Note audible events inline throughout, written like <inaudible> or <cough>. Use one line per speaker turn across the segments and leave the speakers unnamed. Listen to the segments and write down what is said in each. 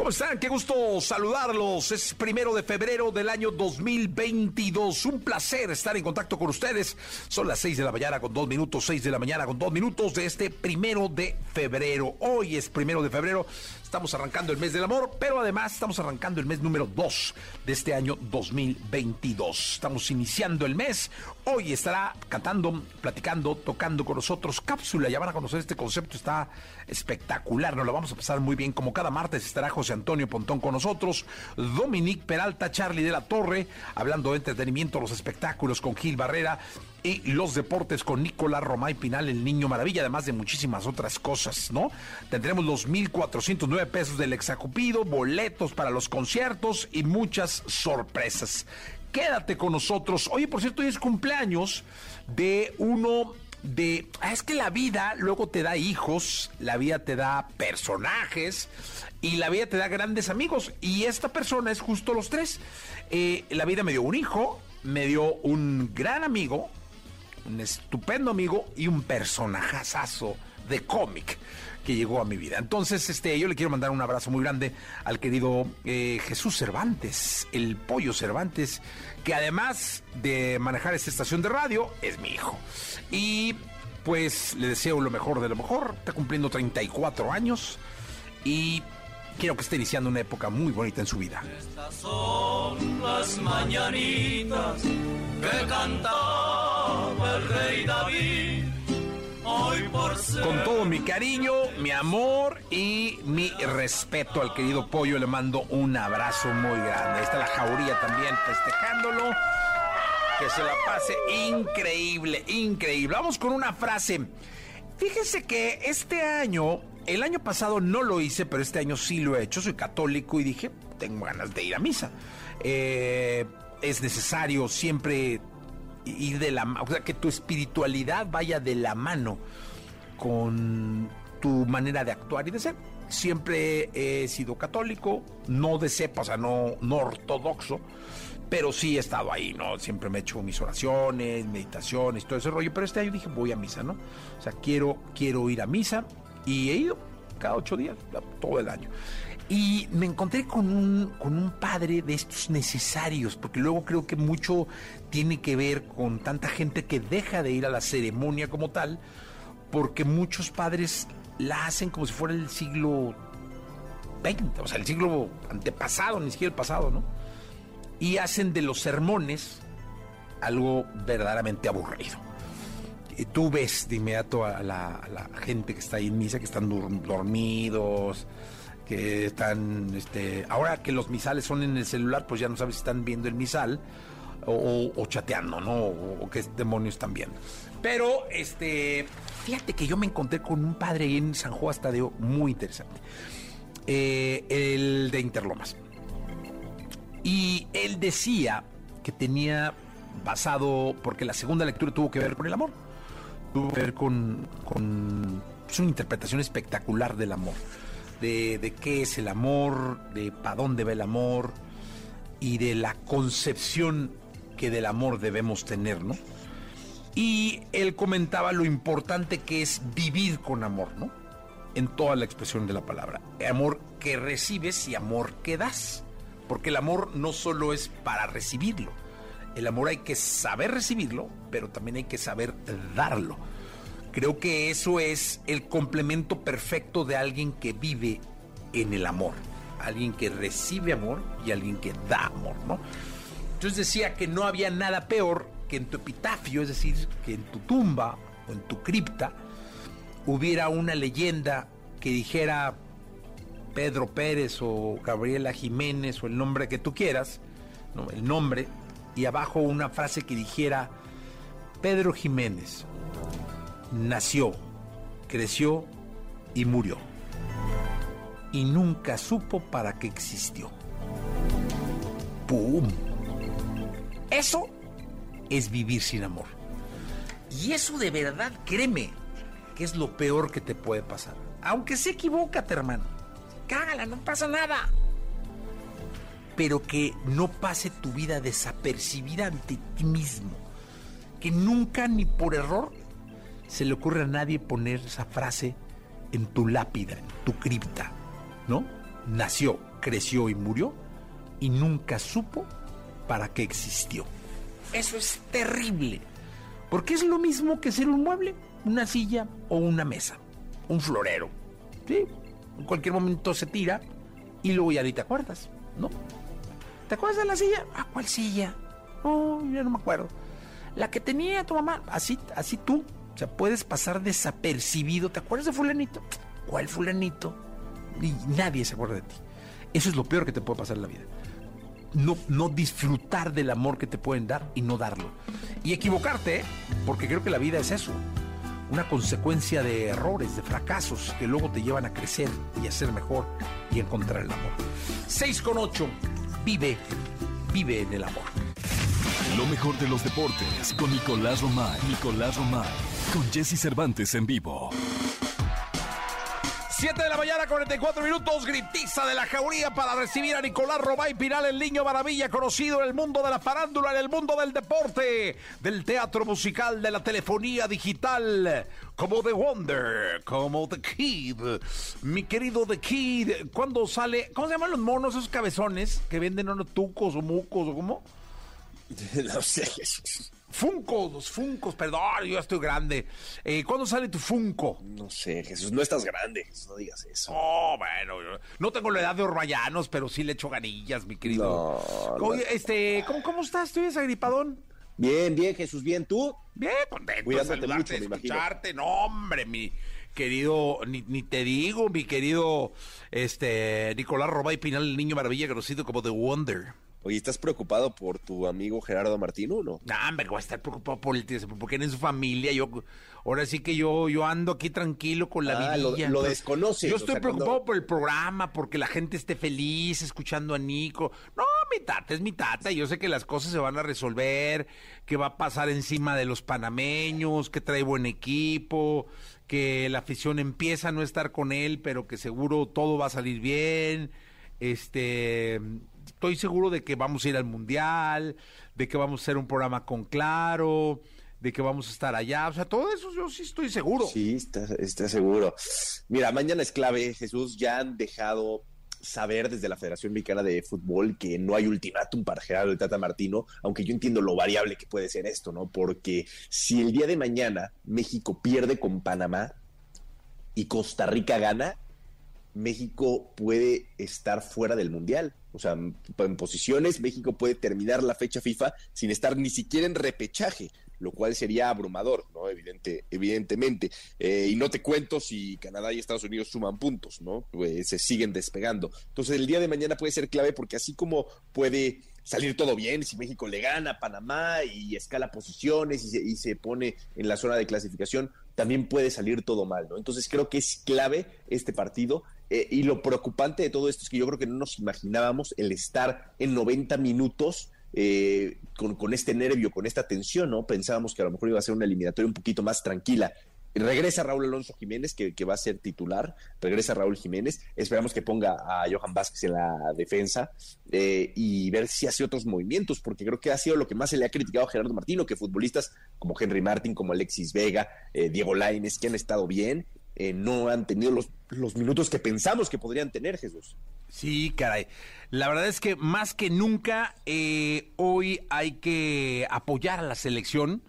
¿Cómo están? Qué gusto saludarlos. Es primero de febrero del año 2022. Un placer estar en contacto con ustedes. Son las 6 de la mañana con dos minutos, 6 de la mañana con dos minutos de este primero de febrero. Hoy es primero de febrero. Estamos arrancando el mes del amor, pero además estamos arrancando el mes número 2 de este año 2022. Estamos iniciando el mes. Hoy estará cantando, platicando, tocando con nosotros cápsula. Ya van a conocer este concepto, está espectacular. Nos lo vamos a pasar muy bien. Como cada martes estará José Antonio Pontón con nosotros, Dominique Peralta, Charlie de la Torre, hablando de entretenimiento, los espectáculos con Gil Barrera y los deportes con Nicolás Romay Pinal, el niño maravilla, además de muchísimas otras cosas, ¿no? Tendremos los 1.409 pesos del exacupido, boletos para los conciertos y muchas sorpresas. Quédate con nosotros. Oye, por cierto, hoy es cumpleaños de uno de... Ah, es que la vida luego te da hijos, la vida te da personajes y la vida te da grandes amigos. Y esta persona es justo los tres. Eh, la vida me dio un hijo, me dio un gran amigo, un estupendo amigo y un personajazo de cómic que llegó a mi vida. Entonces, este, yo le quiero mandar un abrazo muy grande al querido eh, Jesús Cervantes, el pollo Cervantes, que además de manejar esta estación de radio, es mi hijo. Y pues le deseo lo mejor de lo mejor. Está cumpliendo 34 años y quiero que esté iniciando una época muy bonita en su vida.
Estas son las mañanitas que cantaba el rey David.
Con todo mi cariño, mi amor y mi respeto al querido Pollo, le mando un abrazo muy grande. Ahí está la jauría también festejándolo. Que se la pase increíble, increíble. Vamos con una frase. Fíjense que este año, el año pasado no lo hice, pero este año sí lo he hecho. Soy católico y dije, tengo ganas de ir a misa. Eh, es necesario siempre ir de la mano, o sea, que tu espiritualidad vaya de la mano con tu manera de actuar y de ser. Siempre he sido católico, no de cepa, o sea, no, no ortodoxo, pero sí he estado ahí, ¿no? Siempre me he hecho mis oraciones, meditaciones, todo ese rollo, pero este año dije, voy a misa, ¿no? O sea, quiero, quiero ir a misa y he ido cada ocho días, todo el año. Y me encontré con un, con un padre de estos necesarios, porque luego creo que mucho tiene que ver con tanta gente que deja de ir a la ceremonia como tal, porque muchos padres la hacen como si fuera el siglo XX, o sea, el siglo antepasado, ni siquiera el pasado, ¿no? Y hacen de los sermones algo verdaderamente aburrido. Y tú ves de inmediato a la, gente que está ahí en misa, que están dormidos, que están, este, ahora que los misales son en el celular, pues ya no sabes si están viendo el misal o, o- o chateando, ¿no? O, o qué demonios están viendo. Pero, este, fíjate que yo me encontré con un padre en San Juan Tadeo muy interesante. Eh, el de Interlomas. Y él decía que tenía basado, porque la segunda lectura tuvo que ver con el amor, tuvo que ver con, con es una interpretación espectacular del amor, de, de qué es el amor, de para dónde va el amor y de la concepción que del amor debemos tener, ¿no? Y él comentaba lo importante que es vivir con amor, ¿no? En toda la expresión de la palabra. Amor que recibes y amor que das. Porque el amor no solo es para recibirlo. El amor hay que saber recibirlo, pero también hay que saber darlo. Creo que eso es el complemento perfecto de alguien que vive en el amor. Alguien que recibe amor y alguien que da amor, ¿no? Entonces decía que no había nada peor que en tu epitafio, es decir, que en tu tumba o en tu cripta, hubiera una leyenda que dijera Pedro Pérez o Gabriela Jiménez o el nombre que tú quieras, el nombre, y abajo una frase que dijera Pedro Jiménez nació, creció y murió. Y nunca supo para qué existió. ¡Pum! Eso es vivir sin amor. Y eso de verdad, créeme, que es lo peor que te puede pasar. Aunque se equivócate, hermano. Cágala, no pasa nada. Pero que no pase tu vida desapercibida ante ti mismo. Que nunca ni por error se le ocurre a nadie poner esa frase en tu lápida, en tu cripta, ¿no? Nació, creció y murió y nunca supo para qué existió. Eso es terrible, porque es lo mismo que ser un mueble, una silla o una mesa, un florero. ¿sí? En cualquier momento se tira y luego ya ni te acuerdas, ¿no? ¿Te acuerdas de la silla? ¿A cuál silla? No, ya no me acuerdo. La que tenía tu mamá, así, así tú, o sea, puedes pasar desapercibido. ¿Te acuerdas de fulanito? ¿Cuál fulanito? Y nadie se acuerda de ti. Eso es lo peor que te puede pasar en la vida. No, disfrutar del amor que te pueden dar y no darlo. Y equivocarte, porque creo que la vida es eso. Una consecuencia de errores, de fracasos que luego te llevan a crecer y a ser mejor y encontrar el amor. 6 con 8. Vive, vive en el amor.
Lo mejor de los deportes con Nicolás Romay. Nicolás Romay. Con Jesse Cervantes en vivo.
7 de la mañana, 44 minutos, gritiza de la jauría para recibir a Nicolás Robay Pinal, el niño maravilla, conocido en el mundo de la farándula, en el mundo del deporte, del teatro musical, de la telefonía digital, como The Wonder, como The Kid. Mi querido The Kid, ¿cuándo sale? ¿Cómo se llaman los monos, esos cabezones que venden unos tucos o mucos o cómo? <laughs>
No sé, Jesús.
Funko, los Funcos, perdón, yo ya estoy grande. Eh, ¿Cuándo sale tu Funko?
No sé, Jesús, no estás grande, Jesús, no digas eso.
Oh, bueno, yo no tengo la edad de Orbayanos, pero sí le echo ganillas, mi querido.
No,
Oye,
no.
este, ¿cómo, ¿cómo estás? ¿Estoy desagripadón?
Bien, bien, Jesús, bien, ¿tú?
Bien, contento
Cuidándote
de
mucho,
de
me imagino.
escucharte. No, hombre, mi querido, ni, ni te digo, mi querido, este, Nicolás Robay Pinal, el niño maravilla, conocido como The Wonder.
Oye, ¿estás preocupado por tu amigo Gerardo Martino o no?
No, hombre, voy a estar preocupado por el tío, porque en su familia, yo, ahora sí que yo, yo ando aquí tranquilo con la
Ah, lo-
vidilla.
lo desconoces,
Yo
o
estoy
sea,
preocupado
cuando-
por el programa, porque la gente esté feliz escuchando a Nico. No, mi tata es mi tata, yo sé que las cosas se van a resolver, que va a pasar encima de los panameños, que trae buen equipo, que la afición empieza a no estar con él, pero que seguro todo va a salir bien. Este, estoy seguro de que vamos a ir al mundial, de que vamos a hacer un programa con Claro, de que vamos a estar allá, o sea, todo eso yo sí estoy seguro.
Sí, estás está seguro. Mira, mañana es clave, Jesús. Ya han dejado saber desde la Federación Mexicana de Fútbol que no hay ultimátum para Gerardo el Tata Martino, aunque yo entiendo lo variable que puede ser esto, ¿no? Porque si el día de mañana México pierde con Panamá y Costa Rica gana, México puede estar fuera del Mundial. O sea, en posiciones, México puede terminar la fecha FIFA sin estar ni siquiera en repechaje, lo cual sería abrumador, ¿no? Evidente, evidentemente. Eh, y no te cuento si Canadá y Estados Unidos suman puntos, ¿no? Pues se siguen despegando. Entonces, el día de mañana puede ser clave porque así como puede salir todo bien si México le gana a Panamá y escala posiciones y se, y se pone en la zona de clasificación, también puede salir todo mal, ¿no? Entonces creo que es clave este partido eh, y lo preocupante de todo esto es que yo creo que no nos imaginábamos el estar en 90 minutos eh, con, con este nervio, con esta tensión, ¿no? Pensábamos que a lo mejor iba a ser una eliminatoria un poquito más tranquila. Regresa Raúl Alonso Jiménez, que, va a ser titular. Regresa Raúl Jiménez. Esperamos que ponga a Johan Vázquez en la defensa eh, y ver si hace otros movimientos, porque creo que ha sido lo que más se le ha criticado a Gerardo Martino, que futbolistas como Henry Martin, como Alexis Vega, eh, Diego Laines, que han estado bien, eh, no han tenido los, los minutos que pensamos que podrían tener, Jesús.
Sí, caray. La verdad es que más que nunca eh, hoy hay que apoyar a la selección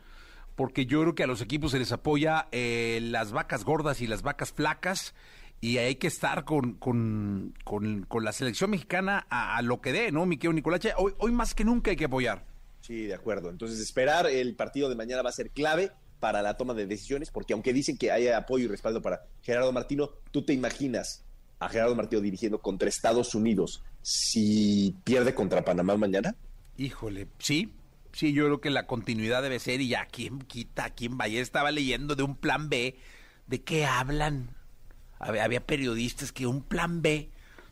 porque yo creo que a los equipos se les apoya eh, las vacas gordas y las vacas flacas y hay que estar con, con, con, con la selección mexicana a, a, lo que dé, ¿no, mi querido Nicolache? Hoy, hoy más que nunca hay que apoyar.
Sí, de acuerdo. Entonces esperar, el partido de mañana va a ser clave para la toma de decisiones, porque aunque dicen que hay apoyo y respaldo para Gerardo Martino, ¿tú te imaginas a Gerardo Martino dirigiendo contra Estados Unidos si pierde contra Panamá mañana?
Híjole, sí, sí, yo creo que la continuidad debe ser, y ya, ¿quién quita? ¿Quién vaya? Estaba leyendo de un plan B. ¿De qué hablan? Había, había periodistas que un plan B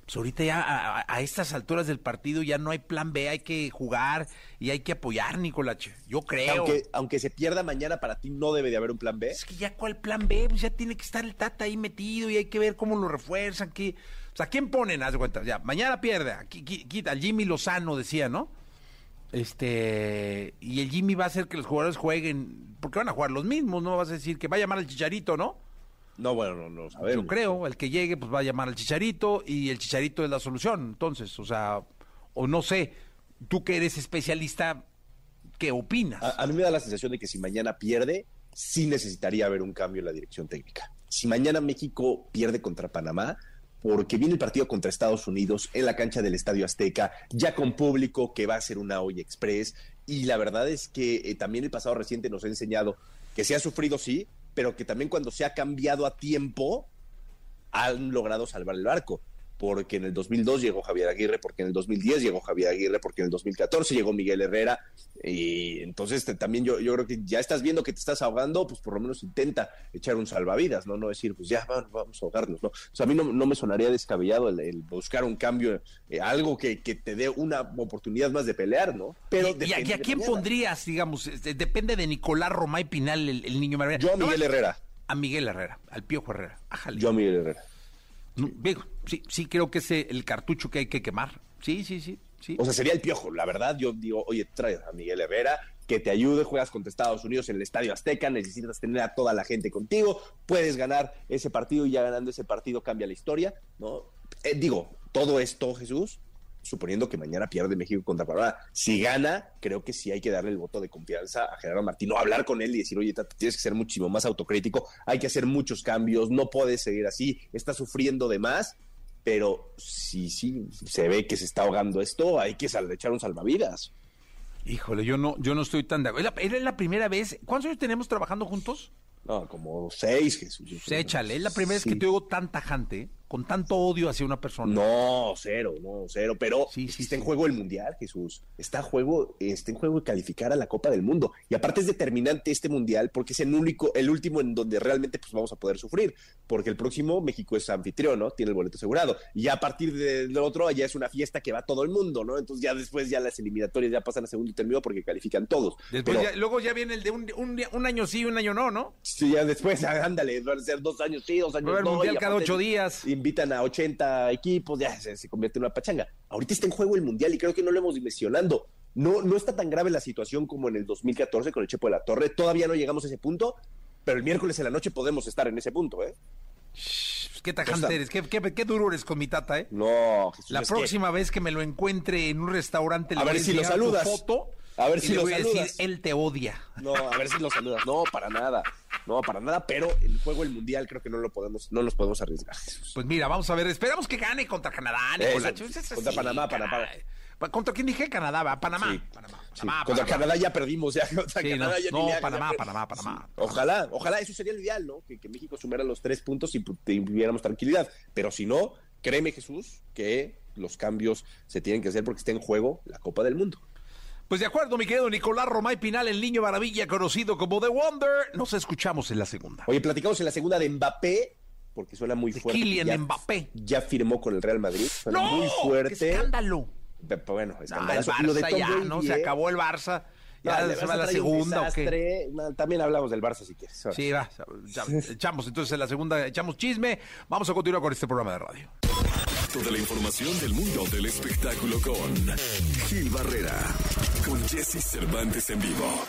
pues ahorita ya a, a, estas alturas del partido ya no hay plan B, hay que jugar y hay que apoyar, Nicolache. Yo creo.
Aunque, aunque se pierda mañana, para ti no debe de haber un plan B.
Es que ya cuál plan B, pues ya tiene que estar el Tata ahí metido y hay que ver cómo lo refuerzan. Qué... O sea, ¿quién ponen? Haz de cuenta, ya, mañana pierde, quita, Jimmy Lozano decía, ¿no? Este, y el Jimmy va a hacer que los jugadores jueguen, porque van a jugar los mismos, ¿no? Vas a decir que va a llamar al Chicharito, ¿no?
No, bueno, no, no sabemos.
Yo creo, el que llegue pues va a llamar al Chicharito y el Chicharito es la solución. Entonces, o sea, o no sé, tú que eres especialista, ¿qué opinas?
A, a, mí me da la sensación de que si mañana pierde, sí necesitaría haber un cambio en la dirección técnica. Si mañana México pierde contra Panamá, porque viene el partido contra Estados Unidos en la cancha del Estadio Azteca, ya con público que va a ser una olla express, y la verdad es que eh, también el pasado reciente nos ha enseñado que se ha sufrido, sí, pero que también cuando se ha cambiado a tiempo han logrado salvar el barco. Porque en el 2002 llegó Javier Aguirre, porque en el 2010 llegó Javier Aguirre, porque en el 2014 llegó Miguel Herrera. Y entonces te, también yo, yo creo que ya estás viendo que te estás ahogando, pues por lo menos intenta echar un salvavidas, ¿no? No decir, pues ya, vamos, vamos a ahogarnos, ¿no? O sea, a mí no, no me sonaría descabellado el, el buscar un cambio, eh, algo que, que, te dé una oportunidad más de pelear, ¿no?
Pero ¿Y, y a quién pondrías, digamos? Este, depende de Nicolás Romay Pinal, el, el niño maravilla.
Yo a Miguel no, Herrera.
A Miguel Herrera, al Piojo Herrera. Ájale.
Yo a Miguel Herrera.
Digo, sí, sí creo que es el cartucho que hay que quemar. Sí, sí, sí, sí.
O sea, sería el piojo, la verdad. Yo digo, oye, trae a Miguel Herrera, que te ayude, juegas contra Estados Unidos en el Estadio Azteca, necesitas tener a toda la gente contigo, puedes ganar ese partido y ya ganando ese partido cambia la historia, ¿no? Eh, digo, todo esto, Jesús, suponiendo que mañana pierde México contra Panamá. Si gana, creo que sí hay que darle el voto de confianza a Gerardo Martino, hablar con él y decir, oye, tata, tienes que ser muchísimo más autocrítico, hay que hacer muchos cambios, no puedes seguir así, estás sufriendo de más, pero si sí se ve que se está ahogando esto, hay que echar un salvavidas.
Híjole, yo no, yo no estoy tan de acuerdo. ¿Es la primera vez? ¿Cuántos años tenemos trabajando juntos?
No, como seis, Jesús.
Sí, échale, es la primera sí. vez que te oigo tan tajante, con tanto odio hacia una persona.
No, cero, no, cero. Pero sí, sí, está en juego el Mundial, Jesús. Está, juego, está en juego calificar a la Copa del Mundo. Y aparte es determinante este Mundial porque es el único, el último en donde realmente pues, vamos a poder sufrir. Porque el próximo México es anfitrión, ¿no? Tiene el boleto asegurado. Y ya a partir del otro ya es una fiesta que va todo el mundo, ¿no? Entonces ya después ya las eliminatorias ya pasan a segundo término porque califican todos.
Después Pero, ya, luego ya viene el de un, un, un, año sí, un año no, ¿no?
Sí, ya después, <laughs> ándale, van a ser dos años sí, dos años
el
no.
Mundial cada ocho días.
Invitan a 80 equipos, ya se, se, convierte en una pachanga. Ahorita está en juego el Mundial y creo que no lo hemos dimensionando. No, no está tan grave la situación como en el 2014 con el Chepo de la Torre. Todavía no llegamos a ese punto, pero el miércoles en la noche podemos estar en ese punto, ¿eh?
Shh, qué tajante eres, qué, qué, qué, duro eres con mi tata, ¿eh?
No, Jesús,
La próxima que... vez que me lo encuentre en un restaurante,
a ver si lo saludas.
foto
a ver si lo
voy
saludas.
a decir, él te odia. <laughs>
No, a ver si lo saludas. No, para nada. No, para nada, pero el juego el mundial creo que no lo podemos, no nos podemos arriesgar.
Pues mira, vamos a ver, esperamos que gane contra Canadá, Nicolás.
Eso, contra Panamá, Panamá.
¿Contra quién dije? Canadá, va, Panamá.
Sí,
Panamá,
sí.
Panamá
Contra
Panamá.
Canadá ya perdimos, ya. <laughs> Contra
Sí,
Canadá
no,
ya
Panamá, Panamá, Panamá.
Ojalá, ojalá, eso sería el ideal, ¿no? Que, que México sumara los tres puntos y tuviéramos tranquilidad. Pero si no, créeme, Jesús, que los cambios se tienen que hacer porque está en juego la Copa del Mundo.
Pues de acuerdo, mi querido Nicolás Romay Pinal, el niño maravilla conocido como The Wonder. Nos escuchamos en la segunda.
Oye, platicamos en la segunda de Mbappé, porque suena muy
De
fuerte.
Kylian
ya,
Mbappé.
Ya firmó con el Real Madrid. Suena
¡No!
muy
¡Qué
fuerte.
escándalo!
Pe- pe- Bueno,
el
escandalazo. Lo de
Barça
Tom
ya,
Brady,
¿no? Se
¿eh?
acabó el Barça.
No,
Ya
el
se va la segunda, ¿o qué?
No, también hablamos del Barça si quieres. Ahora.
Sí, va. <laughs> echamos entonces en la segunda, echamos chisme. Vamos a continuar con este programa de radio.
Toda la información del mundo del espectáculo con Gil Barrera, con Jesse Cervantes en vivo.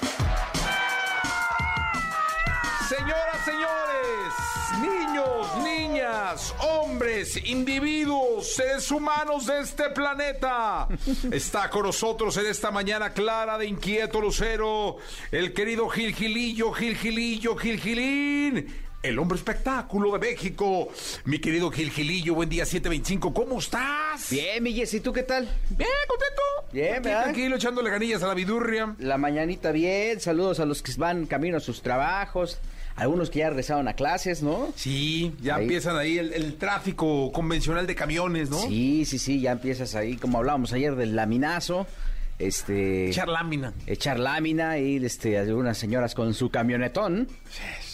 Señoras, señores, niños, niñas, hombres, individuos, seres humanos de este planeta. Está con nosotros en esta mañana clara de inquieto lucero el querido Gil Gilillo, Gil Gilillo, Gil Gilín el hombre espectáculo de México. Mi querido Gil Gilillo, buen día 725, ¿cómo estás?
Bien, mi Jessy, ¿tú qué tal?
Bien, contento.
Bien,
Aquí,
¿verdad?
Tranquilo, echándole ganillas a la vidurria.
La mañanita bien, saludos a los que van camino a sus trabajos, algunos que ya regresaron a clases, ¿no?
Sí, ya
Ahí.
empiezan ahí el, el tráfico convencional de camiones, ¿no?
Sí, sí, sí, ya empiezas ahí, como hablábamos ayer del laminazo, este...
Echar lámina.
echar lámina y este, algunas señoras con su camionetón.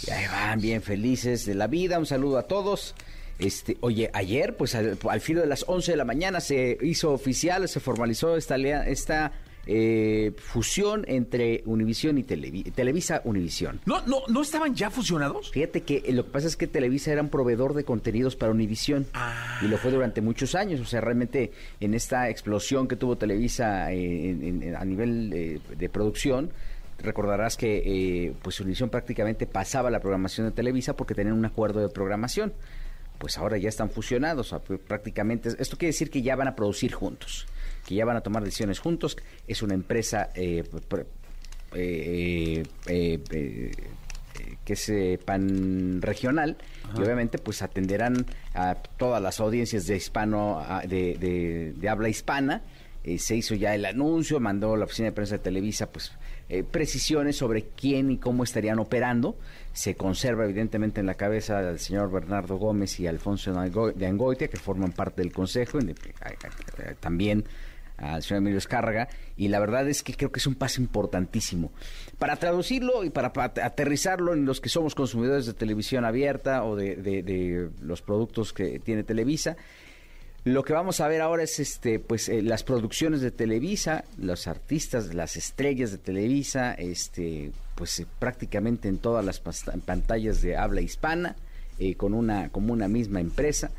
Y ahí van bien felices de la vida. Un saludo a todos. Este, oye, ayer, pues al, al filo de las 11 de la mañana se hizo oficial, se formalizó esta, esta eh, fusión entre Univisión y Televi- Televisa Univisión.
¿No, no, ¿No estaban ya fusionados?
Fíjate que eh, lo que pasa es que Televisa era un proveedor de contenidos para Univisión
Ah.
y lo fue durante muchos años. O sea, realmente en esta explosión que tuvo Televisa eh, en- en- a nivel eh, de producción, recordarás que eh, pues Univisión prácticamente pasaba la programación de Televisa porque tenían un acuerdo de programación. Pues ahora ya están fusionados, o sea, pr- prácticamente. Esto quiere decir que ya van a producir juntos, que ya van a tomar decisiones juntos. Es una empresa eh, pr- eh, eh, eh, eh, que es pan regional y obviamente pues atenderán a todas las audiencias de hispano de, de- de habla hispana. Se hizo ya el anuncio mandó la oficina de prensa de Televisa pues eh, precisiones sobre quién y cómo estarían operando. Se conserva evidentemente en la cabeza del señor Bernardo Gómez y Alfonso de Ango- de Angoitia que forman parte del consejo también al señor Emilio Escárraga, y la verdad es que creo que es un paso importantísimo. Para traducirlo y para, aterrizarlo en los que somos consumidores de televisión abierta o de, los productos que tiene Televisa, lo que vamos a ver ahora es este, pues, eh, las producciones de Televisa, los artistas, las estrellas de Televisa, este, pues eh, prácticamente en todas las pantallas de habla hispana, eh, con una, como una misma empresa.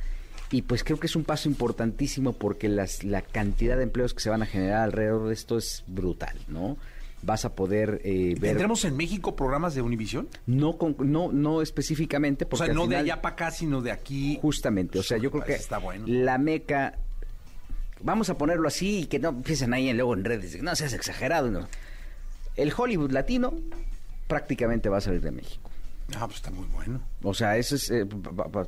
Y pues creo que es un paso importantísimo porque las, la cantidad de empleos que se van a generar alrededor de esto es brutal, ¿no? Vas a poder eh, ver...
¿Tendremos en México programas de Univisión?
No, con- no, no específicamente,
O
porque
sea,
al
no de allá para acá, sino de aquí.
Justamente, o sea, yo creo que
Está bueno.
la meca, vamos a ponerlo así y que no empiecen ahí luego en redes, no seas exagerado. no. El Hollywood latino prácticamente va a salir de México.
Ah, pues está muy bueno.
O sea, eso es, eh,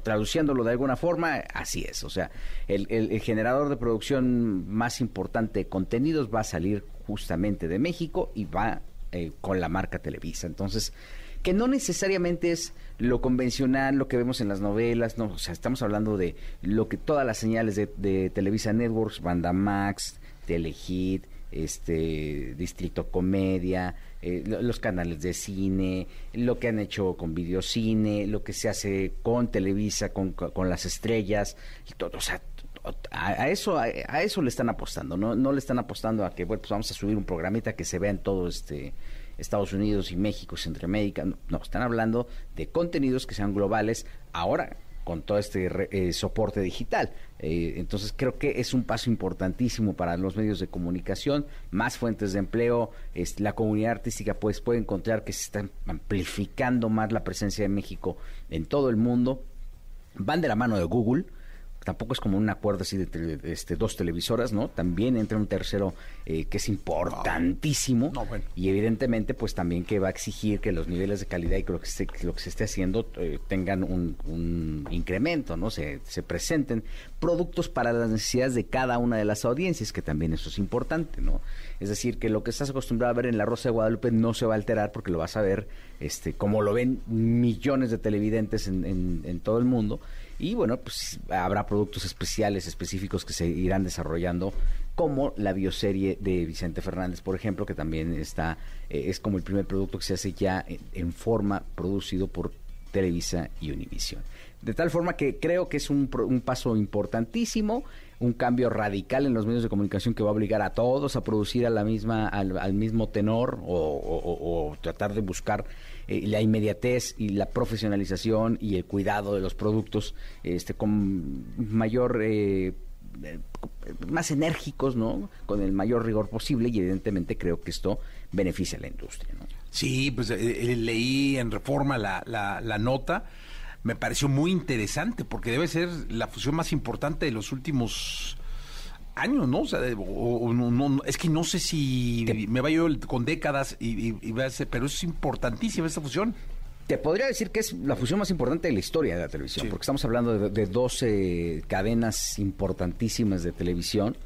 traduciéndolo de alguna forma, así es. O sea, el generador de producción más importante de contenidos va a salir justamente de México y va eh, con la marca Televisa. Entonces, que no necesariamente es lo convencional, lo que vemos en las novelas, no, o sea, estamos hablando de lo que todas las señales de, de Televisa Networks, Banda Max, Telehit, este Distrito Comedia, eh, lo- los canales de cine, lo que han hecho con videocine, lo que se hace con Televisa, con, con las estrellas, y todo, o sea, a, eso a, eso le están apostando, no no le están apostando a que bueno, pues vamos a subir un programita que se vea en todo este Estados Unidos y México, Centroamérica, no, están hablando de contenidos que sean globales ahora con todo este eh, soporte digital. Eh, entonces creo que es un paso importantísimo para los medios de comunicación, más fuentes de empleo, es, la comunidad artística pues puede encontrar que se está amplificando más la presencia de México en todo el mundo, van de la mano de Google, tampoco es como un acuerdo así de, de, este, dos televisoras, ¿no? También entra un tercero eh, que es importantísimo
No, bueno.
y evidentemente pues también que va a exigir que los niveles de calidad y que lo que se, lo que se esté haciendo eh, tengan un, un incremento, ¿no? Se, se presenten productos para las necesidades de cada una de las audiencias, que también eso es importante, ¿no? Es decir, que lo que estás acostumbrado a ver en La Rosa de Guadalupe no se va a alterar porque lo vas a ver este, como lo ven millones de televidentes en, en- en todo el mundo. Y bueno, pues habrá productos especiales, específicos que se irán desarrollando, como la bioserie de Vicente Fernández, por ejemplo, que también está, eh, es como el primer producto que se hace ya en, forma producido por Televisa y Univisión. De tal forma que creo que es un, un paso importantísimo, un cambio radical en los medios de comunicación que va a obligar a todos a producir a la misma, al, al mismo tenor o, tratar de buscar eh, la inmediatez y la profesionalización y el cuidado de los productos este, con mayor... eh, eh, más enérgicos, ¿no? Con el mayor rigor posible y evidentemente creo que esto beneficia a la industria.
Sí, pues eh, leí en Reforma la, la, la nota. Me pareció muy interesante porque debe ser la fusión más importante de los últimos años, ¿no? O sea, de- o- o no, no- es que no sé si me vaya yo con décadas y, y- y va a ser- pero es importantísima esta fusión.
Te podría decir que es la fusión más importante de la historia de la televisión,
Sí.
porque estamos hablando de, de 12 cadenas importantísimas de televisión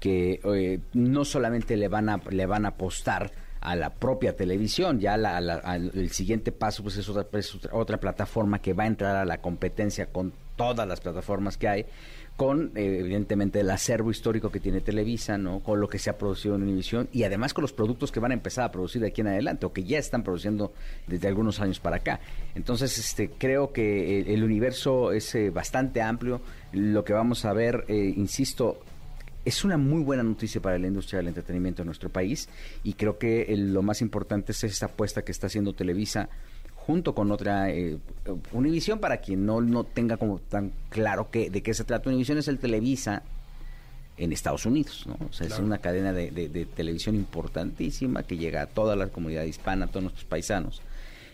que eh, no solamente le van a le van a apostar a la propia televisión, ya la- la- al- el siguiente paso pues es otra, otra, plataforma que va a entrar a la competencia con todas las plataformas que hay, con eh, evidentemente el acervo histórico que tiene Televisa, ¿no? con lo que se ha producido en Univisión y además con los productos que van a empezar a producir de aquí en adelante o que ya están produciendo desde algunos años para acá. Entonces, este, creo que el, el universo es eh, bastante amplio. Lo que vamos a ver, eh, insisto, es una muy buena noticia para la industria del entretenimiento en nuestro país y creo que el- lo más importante es esta apuesta que está haciendo Televisa junto con otra eh, Univisión para quien no, no tenga como tan claro que, de qué se trata. Univisión es el Televisa en Estados Unidos, ¿no? O sea, es una cadena de, de- de televisión importantísima que llega a toda la comunidad hispana, a todos nuestros paisanos.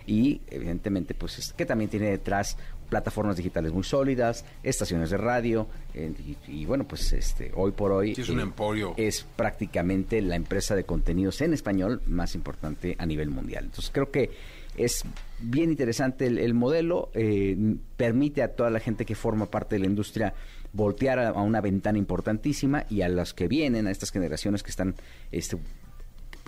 Y evidentemente, pues, es, que también tiene detrás plataformas digitales muy sólidas, estaciones de radio, eh, y, y, bueno, pues este hoy por hoy
Sí, es un emporio.
es prácticamente la empresa de contenidos en español más importante a nivel mundial. Entonces creo que es bien interesante el, el modelo, eh, permite a toda la gente que forma parte de la industria voltear a, a una ventana importantísima y a las que vienen, a estas generaciones que están este,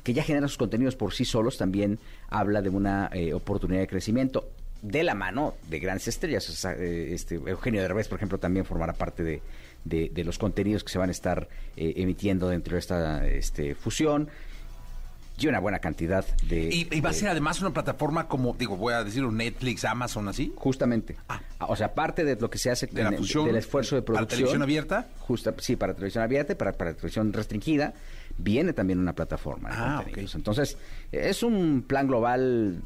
que ya generan sus contenidos por sí solos, también habla de una eh, oportunidad de crecimiento de la mano de grandes estrellas. O sea, eh, este, Eugenio Derbez, por ejemplo, también formará parte de, de- de los contenidos que se van a estar eh, emitiendo dentro de esta este, fusión. Y una buena cantidad de...
Y, y va a ser además una plataforma como, digo, voy a decir Netflix, Amazon, así.
Justamente.
Ah.
O sea, parte de lo que se hace
De la
en-
fusión,
del esfuerzo de
¿para
producción.
televisión abierta?
Justa, sí, para televisión abierta y para, para televisión restringida. Viene también una plataforma de
Ah,
contenidos.
ok.
Entonces, es un plan global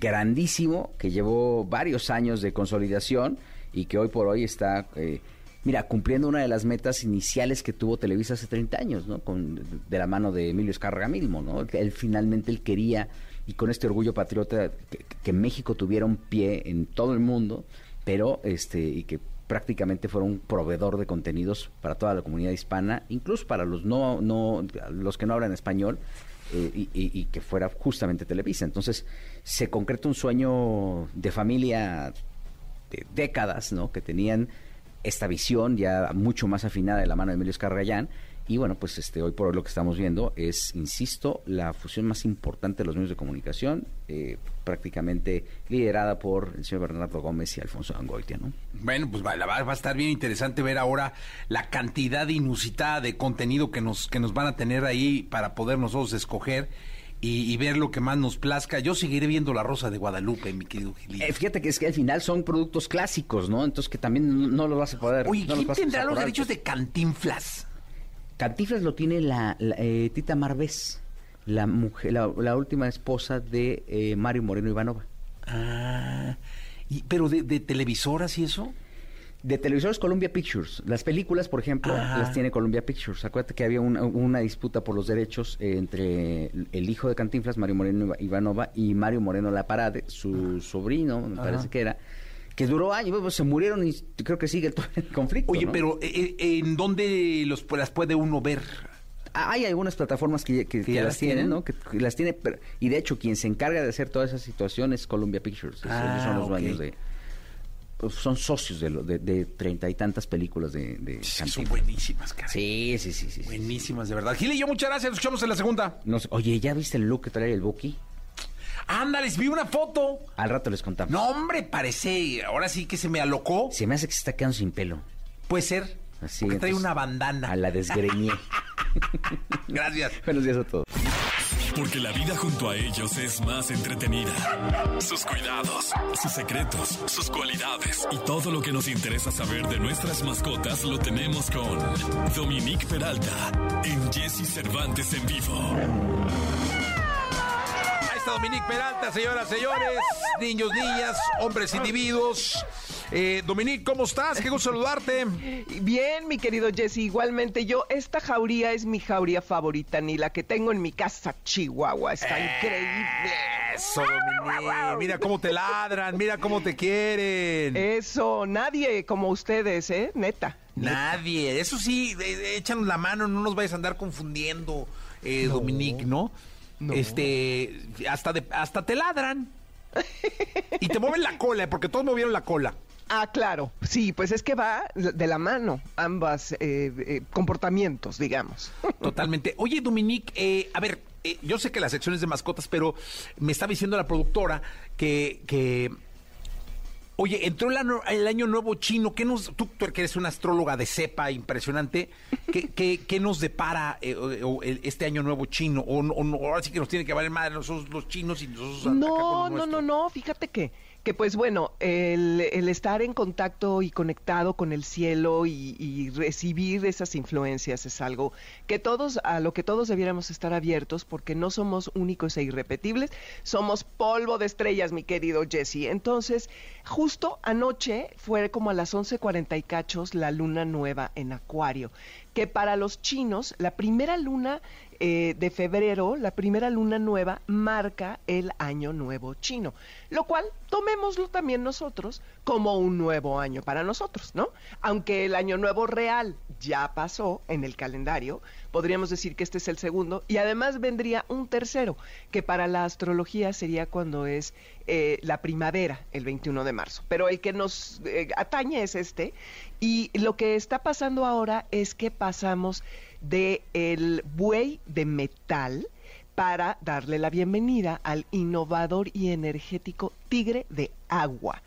grandísimo que llevó varios años de consolidación y que hoy por hoy está, eh, mira, cumpliendo una de las metas iniciales que tuvo Televisa hace 30 años, ¿no? Con, de la mano de Emilio Escarga Milmo, ¿no? Él finalmente él quería, y con este orgullo patriota, que, que México tuviera un pie en todo el mundo, pero este, y que prácticamente fuera un proveedor de contenidos para toda la comunidad hispana, incluso para los no, no, los que no hablan español, eh, y, que fuera justamente Televisa. Entonces, se concreta un sueño de familia de décadas, ¿no? Que tenían esta visión ya mucho más afinada de la mano de Emilio Escargallán. Y bueno, pues este hoy por hoy lo que estamos viendo es, insisto, la fusión más importante de los medios de comunicación, eh, prácticamente liderada por el señor Bernardo Gómez y Alfonso Angoitia, ¿no?
Bueno, pues va, va, a estar bien interesante ver ahora la cantidad inusitada de contenido que nos, que nos van a tener ahí para poder nosotros escoger y, y ver lo que más nos plazca. Yo seguiré viendo La Rosa de Guadalupe, mi querido Gilito.
Eh, fíjate que es que al final son productos clásicos, ¿no? Entonces que también no, no los vas a poder.
Oye,
no
¿quién tendrá los derechos de Cantinflas?
Cantinflas lo tiene la, la, eh, Tita Marvés, la mujer, la, la última esposa de eh, Mario Moreno Ivanova.
Ah, y, pero de, de televisoras y eso.
De televisores Columbia Pictures. Las películas, por ejemplo, las tiene Columbia Pictures. Acuérdate que había una, una disputa por los derechos eh, entre el hijo de Cantinflas, Mario Moreno Iva- Ivanova, y Mario Moreno La Parade, su sobrino, me parece que era, que duró años, se murieron y creo que sigue todo el conflicto.
Oye,
¿no?
pero eh, eh, ¿en dónde los, las puede uno ver?
Ah, Hay algunas plataformas que, que- que
ya
las tienen,
tienen?
¿no? Que, que las tiene, pero- y de hecho quien se encarga de hacer toda esa situación es Columbia Pictures. Es-
Ah,
ellos son los dueños de, pues, son socios de lo- de de treinta y tantas películas de, de
Son buenísimas, cara.
Sí, sí, sí.
Buenísimas, de verdad. Gil y yo, muchas gracias. Nos escuchamos en la segunda.
Oye, ¿ya viste el look que trae el Buki?
Ándales, vi una foto.
Al rato les contamos.
No, hombre, parece. Ahora sí que se me alocó.
Se me hace que se está quedando sin pelo.
Puede ser.
Así,
porque trae una bandana.
A la desgreñé. <laughs>
Gracias.
Buenos días a todos.
Porque la vida junto a ellos es más entretenida. Sus cuidados, sus secretos, sus cualidades y todo lo que nos interesa saber de nuestras mascotas lo tenemos con Dominique Peralta en Jesse Cervantes en vivo.
Está Dominique Peralta, señoras, señores, niños, niñas, hombres, individuos. Eh, Dominique, ¿cómo estás? Qué gusto saludarte.
Bien, mi querido Jesse, igualmente yo, esta jauría es mi jauría favorita, ni la que tengo en mi casa, Chihuahua. Está increíble.
Eso, Dominique. Mira cómo te ladran, mira cómo te quieren.
Eso, nadie como ustedes, ¿eh? Neta.
Nadie. Eso sí, de- de- échanos la mano, no nos vayas a andar confundiendo, eh, Dominique, ¿no?
No.
Este, hasta, de- hasta te ladran. y te mueven la cola, porque todos movieron la cola.
Ah, claro. Sí, pues es que va de la mano ambas eh, eh, comportamientos, digamos.
Totalmente. Oye, Dominique, eh, a ver, eh, yo sé que la sección es de mascotas, pero me estaba diciendo la productora que, que oye, entró el año, el año nuevo chino. ¿Qué nos, tú, tú que eres una astróloga de cepa impresionante, ¿qué, <laughs> qué, qué nos depara eh, o- este año nuevo chino? O, o ahora sí que nos tiene que valer madre nosotros los chinos y nosotros
No, no, no, no, fíjate que, que pues bueno, el, el estar en contacto y conectado con el cielo y, y recibir esas influencias es algo que todos, a lo que todos debiéramos estar abiertos porque no somos únicos e irrepetibles, somos polvo de estrellas, mi querido Jesse. Entonces, justo anoche fue como a las 11.40 y cachos la luna nueva en Acuario, que para los chinos, la primera luna eh, de febrero, la primera luna nueva, marca el año nuevo chino, lo cual tomémoslo también nosotros como un nuevo año para nosotros, ¿no? Aunque el año nuevo real ya pasó en el calendario, podríamos decir que este es el segundo y además vendría un tercero, que para la astrología sería cuando es eh, la primavera, el 21 de marzo. Pero el que nos eh, atañe es este y lo que está pasando ahora es que pasamos de el buey de metal para darle la bienvenida al innovador y energético tigre de agua.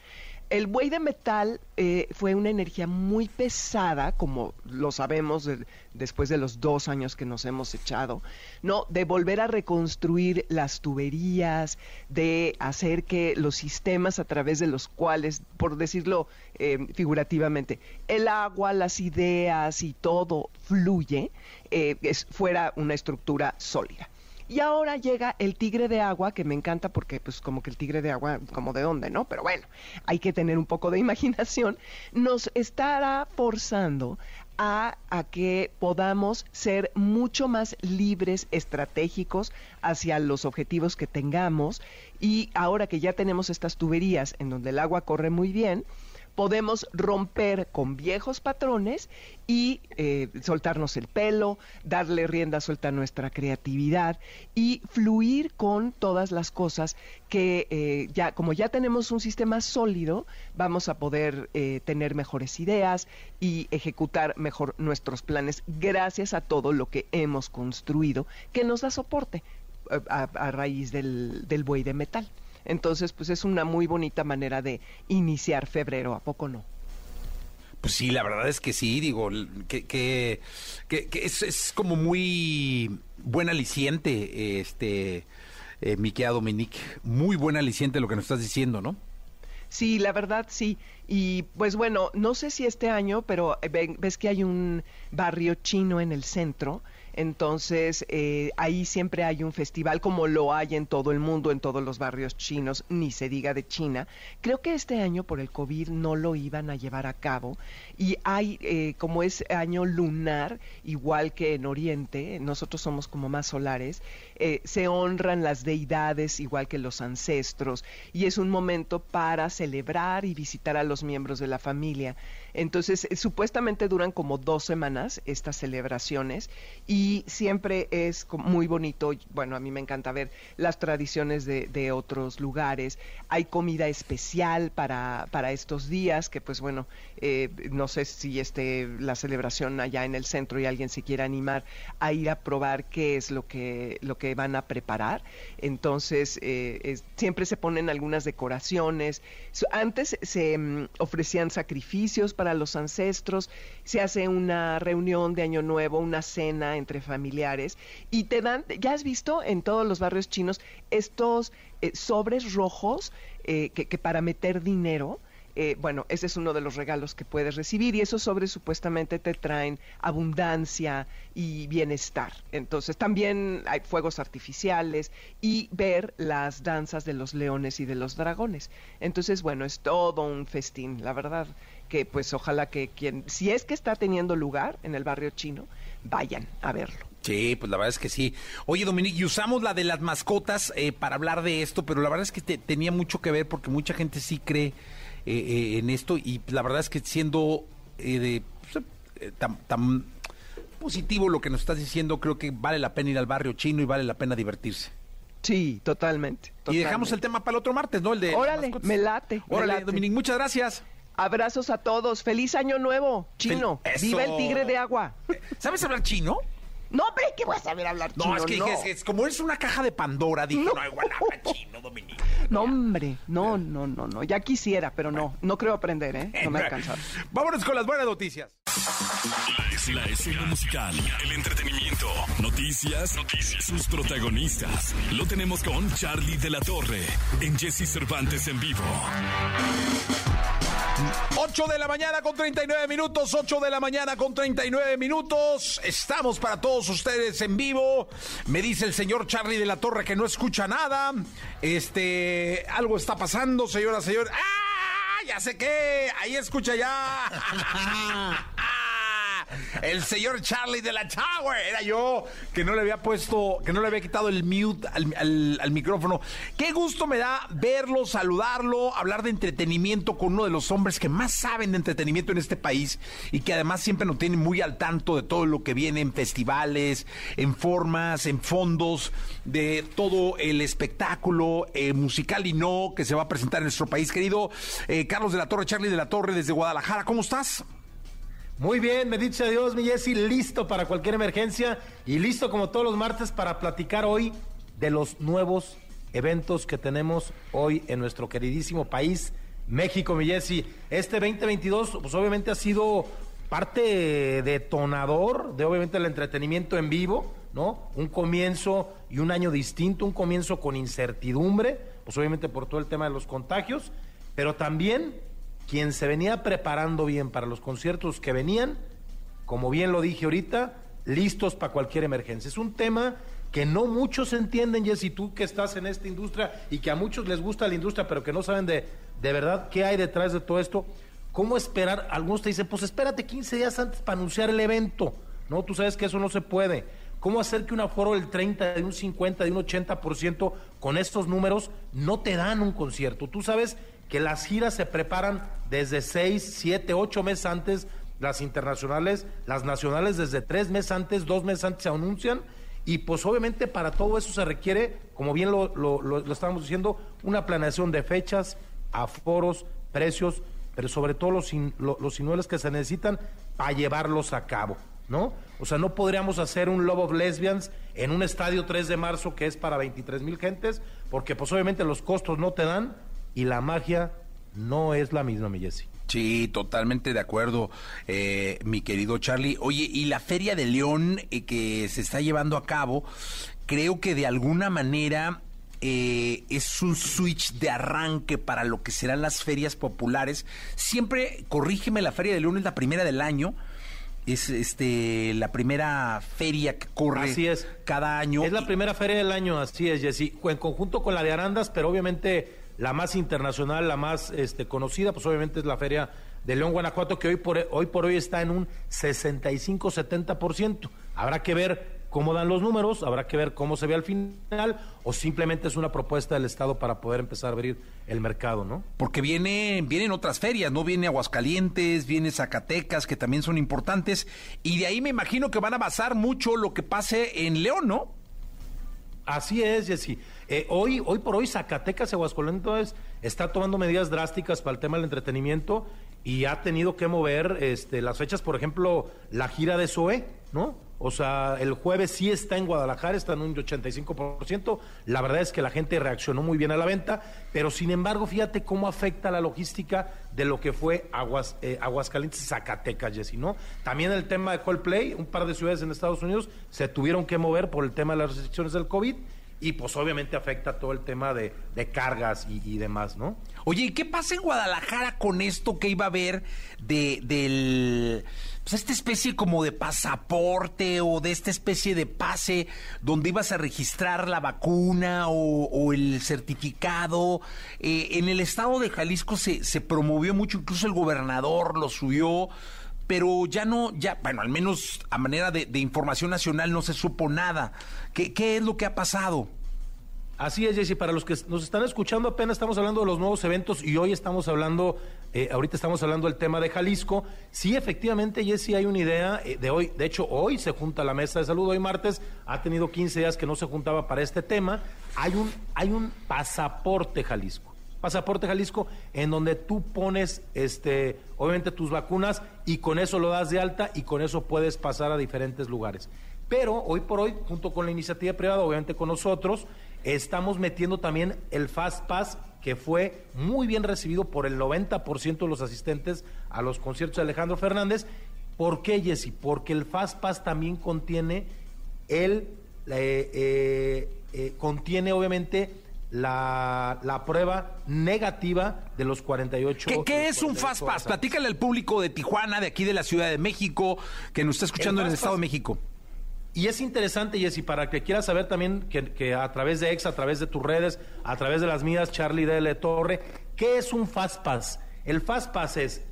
El buey de metal eh, fue una energía muy pesada, como lo sabemos de- después de los dos años que nos hemos echado, ¿no? De volver a reconstruir las tuberías, de hacer que los sistemas a través de los cuales, por decirlo eh, figurativamente, el agua, las ideas y todo fluye, eh, fuera una estructura sólida. Y ahora llega el tigre de agua, que me encanta porque pues como que el tigre de agua, como de dónde, ¿no? Pero bueno, hay que tener un poco de <laughs> imaginación. Nos estará forzando a, a que podamos ser mucho más libres, estratégicos hacia los objetivos que tengamos. Y ahora que ya tenemos estas tuberías en donde el agua corre muy bien, podemos romper con viejos patrones y eh, soltarnos el pelo, darle rienda suelta a nuestra creatividad y fluir con todas las cosas que eh, ya, como ya tenemos un sistema sólido, vamos a poder eh, tener mejores ideas y ejecutar mejor nuestros planes gracias a todo lo que hemos construido que nos da soporte eh, a, raíz del, del buey de metal. Entonces, pues es una muy bonita manera de iniciar febrero, ¿a poco no?
Pues sí, la verdad es que sí, digo, que, que, que- que es, es como muy buen aliciente, este, eh, mi querida Dominique, muy buen aliciente lo que nos estás diciendo, ¿no?
Sí, la verdad sí. Y pues bueno, no sé si este año, pero eh, ves que hay un barrio chino en el centro. Entonces, eh, ahí siempre hay un festival, como lo hay en todo el mundo, en todos los barrios chinos, ni se diga de China. Creo que este año por el COVID no lo iban a llevar a cabo. Y hay, eh, como es año lunar, igual que en Oriente, nosotros somos como más solares, eh, se honran las deidades, igual que los ancestros, y es un momento para celebrar y visitar a los miembros de la familia. Entonces, eh, supuestamente duran como dos semanas estas celebraciones y siempre es muy bonito. Bueno, a mí me encanta ver las tradiciones de, de otros lugares. Hay comida especial para, para estos días, que pues bueno, eh, no sé si este, la celebración allá en el centro y alguien se quiera animar a ir a probar qué es lo que, lo que van a preparar. Entonces, eh, siempre se ponen algunas decoraciones. Antes se mm, ofrecían sacrificios para los ancestros, se hace una reunión de Año Nuevo, una cena entre familiares y te dan, ya has visto en todos los barrios chinos estos eh, sobres rojos eh, que, que para meter dinero. eh, bueno, ese es uno de los regalos que puedes recibir y esos sobres supuestamente te traen abundancia y bienestar. Entonces también hay fuegos artificiales y ver las danzas de los leones y de los dragones. Entonces, bueno, es todo un festín, la verdad que pues ojalá que quien, si es que está teniendo lugar en el barrio chino, vayan a verlo.
Sí, pues la verdad es que sí. Oye, Dominique, y usamos la de las mascotas eh, para hablar de esto, pero la verdad es que tenía mucho que ver porque mucha gente sí cree eh, eh, en esto y la verdad es que siendo de, pues, tan, positivo lo que nos estás diciendo, creo que vale la pena ir al barrio chino y vale la pena divertirse.
Sí, totalmente.
Y dejamos el tema para el otro martes, ¿no? El de
Órale, me late.
Órale, Dominique, muchas gracias.
Abrazos a todos. Feliz año nuevo, chino. Viva el tigre de agua.
¿Sabes hablar chino?
No, hombre, ¿qué voy a saber hablar chino?
No, es que Es, como es una caja de Pandora, dije, no, habla chino, Dominique.
No, hombre, no, no, no, no. Ya quisiera, pero no, no creo aprender, ¿eh? No me ha alcanzado.
Vámonos con las buenas noticias.
La escena musical, el entretenimiento, noticias, noticias, sus protagonistas. Lo tenemos con Charlie de la Torre en Jesse Cervantes en vivo.
8 de la mañana con 39 minutos, 8 de la mañana con 39 minutos. Estamos para todos ustedes en vivo. Me dice el señor Charlie de la Torre que no escucha nada. Este, algo está pasando, señora, señor. ¡Ah! Ya sé qué. Ahí escucha ya. <laughs> el señor Charlie de la Tower. Era yo que no le había puesto, que no le había quitado el mute al, micrófono. Qué gusto me da verlo, saludarlo, hablar de entretenimiento con uno de los hombres que más saben de entretenimiento en este país y que además siempre nos tiene muy al tanto de todo lo que viene en festivales, en formas, en fondos, de todo el espectáculo eh, musical y no que se va a presentar en nuestro país. Querido eh, Carlos de la Torre, Charlie de la Torre desde Guadalajara, ¿cómo estás?
Muy bien, me dice adiós, mi Jessy, listo para cualquier emergencia y listo como todos los martes para platicar hoy de los nuevos eventos que tenemos hoy en nuestro queridísimo país, México, mi Jessy. Este 2022, pues obviamente ha sido parte detonador de obviamente el entretenimiento en vivo, ¿no? Un comienzo y un año distinto, un comienzo con incertidumbre, pues obviamente por todo el tema de los contagios, pero también quien se venía preparando bien para los conciertos que venían, como bien lo dije ahorita, listos para cualquier emergencia. Es un tema que no muchos entienden, Jessy, tú que estás en esta industria y que a muchos les gusta la industria, pero que no saben de, de verdad qué hay detrás de todo esto. ¿Cómo esperar? Algunos te dicen, pues espérate 15 días antes para anunciar el evento. No, tú sabes que eso no se puede. ¿Cómo hacer que un aforo del 30, de un 50, de un 80% con estos números no te dan un concierto? Tú sabes que las giras se preparan desde seis, siete, ocho meses antes, las internacionales, las nacionales desde tres meses antes, dos meses antes se anuncian. Y pues obviamente para todo eso se requiere, como bien lo, lo, diciendo, una planeación de fechas, aforos, precios, pero sobre todo los, los inmuebles que se necesitan para llevarlos a cabo, ¿no? O sea, no podríamos hacer un Love of Lesbians en un estadio 3 de marzo que es para 23 mil gentes, porque pues obviamente los costos no te dan, y la magia no es la misma, mi Jessy.
Sí, totalmente de acuerdo, eh, mi querido Charlie. Oye, y la Feria de León eh, que se está llevando a cabo, creo que de alguna manera eh, es un switch de arranque para lo que serán las ferias populares. Siempre, corrígeme, la Feria de León es la primera del año. Es este la primera feria que corre
así es.
cada año.
Es la primera feria del año, así es, Jessy. En conjunto con la de Arandas, pero obviamente la más internacional, la más este, conocida, pues obviamente es la Feria de León, Guanajuato, que hoy por hoy, por hoy está en un 65-70%. Habrá que ver cómo dan los números, habrá que ver cómo se ve al final, o simplemente es una propuesta del Estado para poder empezar a abrir el mercado, ¿no?
Porque viene, vienen otras ferias, ¿no? Viene Aguascalientes, viene Zacatecas, que también son importantes, y de ahí me imagino que van a basar mucho lo que pase en León, ¿no?
Así es, Jessy. Eh, hoy, hoy por hoy Zacatecas y Aguascalientes está tomando medidas drásticas para el tema del entretenimiento y ha tenido que mover este, las fechas, por ejemplo, la gira de SOE, ¿no? O sea, el jueves sí está en Guadalajara, está en un 85%. La verdad es que la gente reaccionó muy bien a la venta, pero sin embargo, fíjate cómo afecta la logística de lo que fue eh, Aguascalientes y Zacatecas, Jessy, ¿no? También el tema de Coldplay, un par de ciudades en Estados Unidos se tuvieron que mover por el tema de las restricciones del COVID y pues obviamente afecta todo el tema de, de cargas y, demás, ¿no?
Oye, ¿y qué pasa en Guadalajara con esto que iba a haber de, del, pues esta especie como de pasaporte o de esta especie de pase donde ibas a registrar la vacuna o, o el certificado? Eh, en el estado de Jalisco se, se promovió mucho, incluso el gobernador lo subió pero ya no, ya, bueno, al menos a manera de, información nacional no se supo nada. ¿Qué, ¿Qué, es lo que ha pasado?
Así es, Jesse. Para los que nos están escuchando, apenas estamos hablando de los nuevos eventos y hoy estamos hablando, eh, ahorita estamos hablando del tema de Jalisco. Sí, efectivamente, Jesse, hay una idea eh, de hoy. De hecho, hoy se junta la mesa de salud, hoy martes. Ha tenido 15 días que no se juntaba para este tema. Hay un, hay un pasaporte Jalisco. Pasaporte Jalisco, en donde tú pones, este, obviamente, tus vacunas y con eso lo das de alta y con eso puedes pasar a diferentes lugares. Pero hoy por hoy, junto con la iniciativa privada, obviamente con nosotros, estamos metiendo también el Fast Pass, que fue muy bien recibido por el 90% de los asistentes a los conciertos de Alejandro Fernández. ¿Por qué, Jesse? Porque el Fast Pass también contiene el, eh, eh, eh, contiene obviamente la, la, prueba negativa de los 48
¿Qué, qué es un Fast Pass? Platícale al público de Tijuana, de aquí de la Ciudad de México, que nos está escuchando el en el Estado de México.
Y es interesante, Jessy, para que quieras saber también que, que, a través de Ex, a través de tus redes, a través de las mías, Charlie D.L. Torre, ¿qué es un Fast Pass? El Fast Pass es,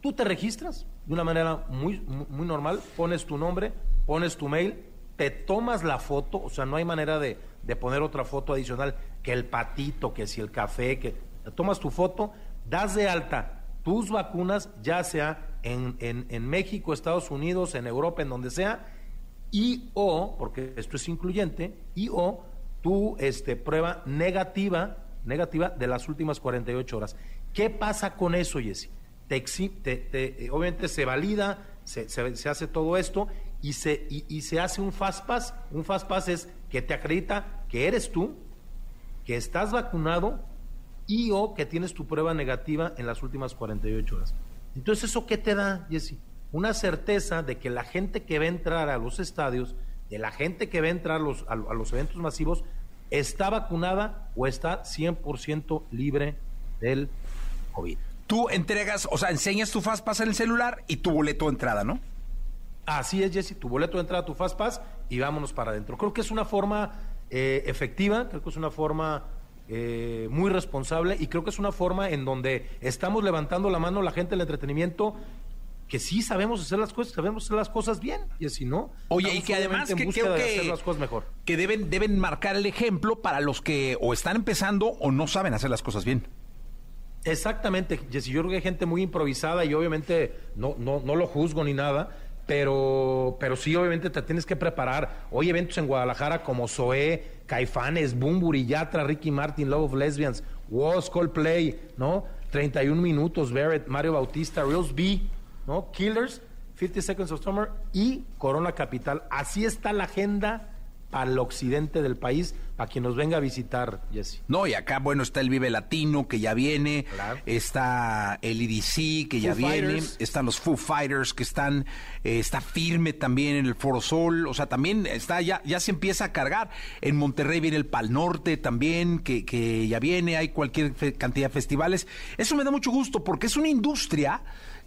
tú te registras de una manera muy, muy normal, pones tu nombre, pones tu mail, te tomas la foto, o sea, no hay manera de, de poner otra foto adicional que el patito, que si el café, que tomas tu foto, das de alta tus vacunas, ya sea en, en, en México, Estados Unidos, en Europa, en donde sea, y o, porque esto es incluyente, y o tu este, prueba negativa, negativa de las últimas 48 horas. ¿Qué pasa con eso, te, te, obviamente se valida, se, se, hace todo esto y se, y se hace un fast pass. Un fast pass es que te acredita que eres tú, que estás vacunado y o que tienes tu prueba negativa en las últimas 48 horas. Entonces, ¿eso qué te da, Jesse? Una certeza de que la gente que va a entrar a los estadios, de la gente que va a entrar a los, a, a los eventos masivos, está vacunada o está 100% libre del COVID.
Tú entregas, o sea, enseñas tu Fastpass en el celular y tu boleto de entrada, ¿no?
Así es, Jesse, tu boleto de entrada, tu Fastpass y vámonos para adentro. Creo que es una forma eh, efectiva, creo que es una forma eh, muy responsable y creo que es una forma en donde estamos levantando la mano la gente del entretenimiento que sí sabemos hacer las cosas, sabemos hacer las cosas bien, y así no.
Oye, y que además que creo que,
las cosas mejor.
que deben, deben marcar el ejemplo para los que o están empezando o no saben hacer las cosas bien.
Exactamente, Jessy, yo creo que hay gente muy improvisada y obviamente no, no, no lo juzgo ni nada, pero, pero sí, obviamente te tienes que preparar. Hoy eventos en Guadalajara como Zoé, Caifanes, Bumburi, Yatra, Ricky Martin, Love of Lesbians, Woz, Coldplay, ¿no? 31 minutos, Barrett, Mario Bautista, Reels B, ¿no? Killers, 50 Seconds of Summer y Corona Capital. Así está la agenda el occidente del país, para quien nos venga a visitar, Jesse.
No, y acá, bueno, está el Vive Latino, que ya viene,
Claro.
está el EDC, que ya viene, están los Foo Fighters, que están, eh, está firme también en el Foro Sol, o sea, también está, ya, ya se empieza a cargar. En Monterrey viene el Pal Norte también, que, que ya viene, hay cualquier fe- cantidad de festivales. Eso me da mucho gusto, porque es una industria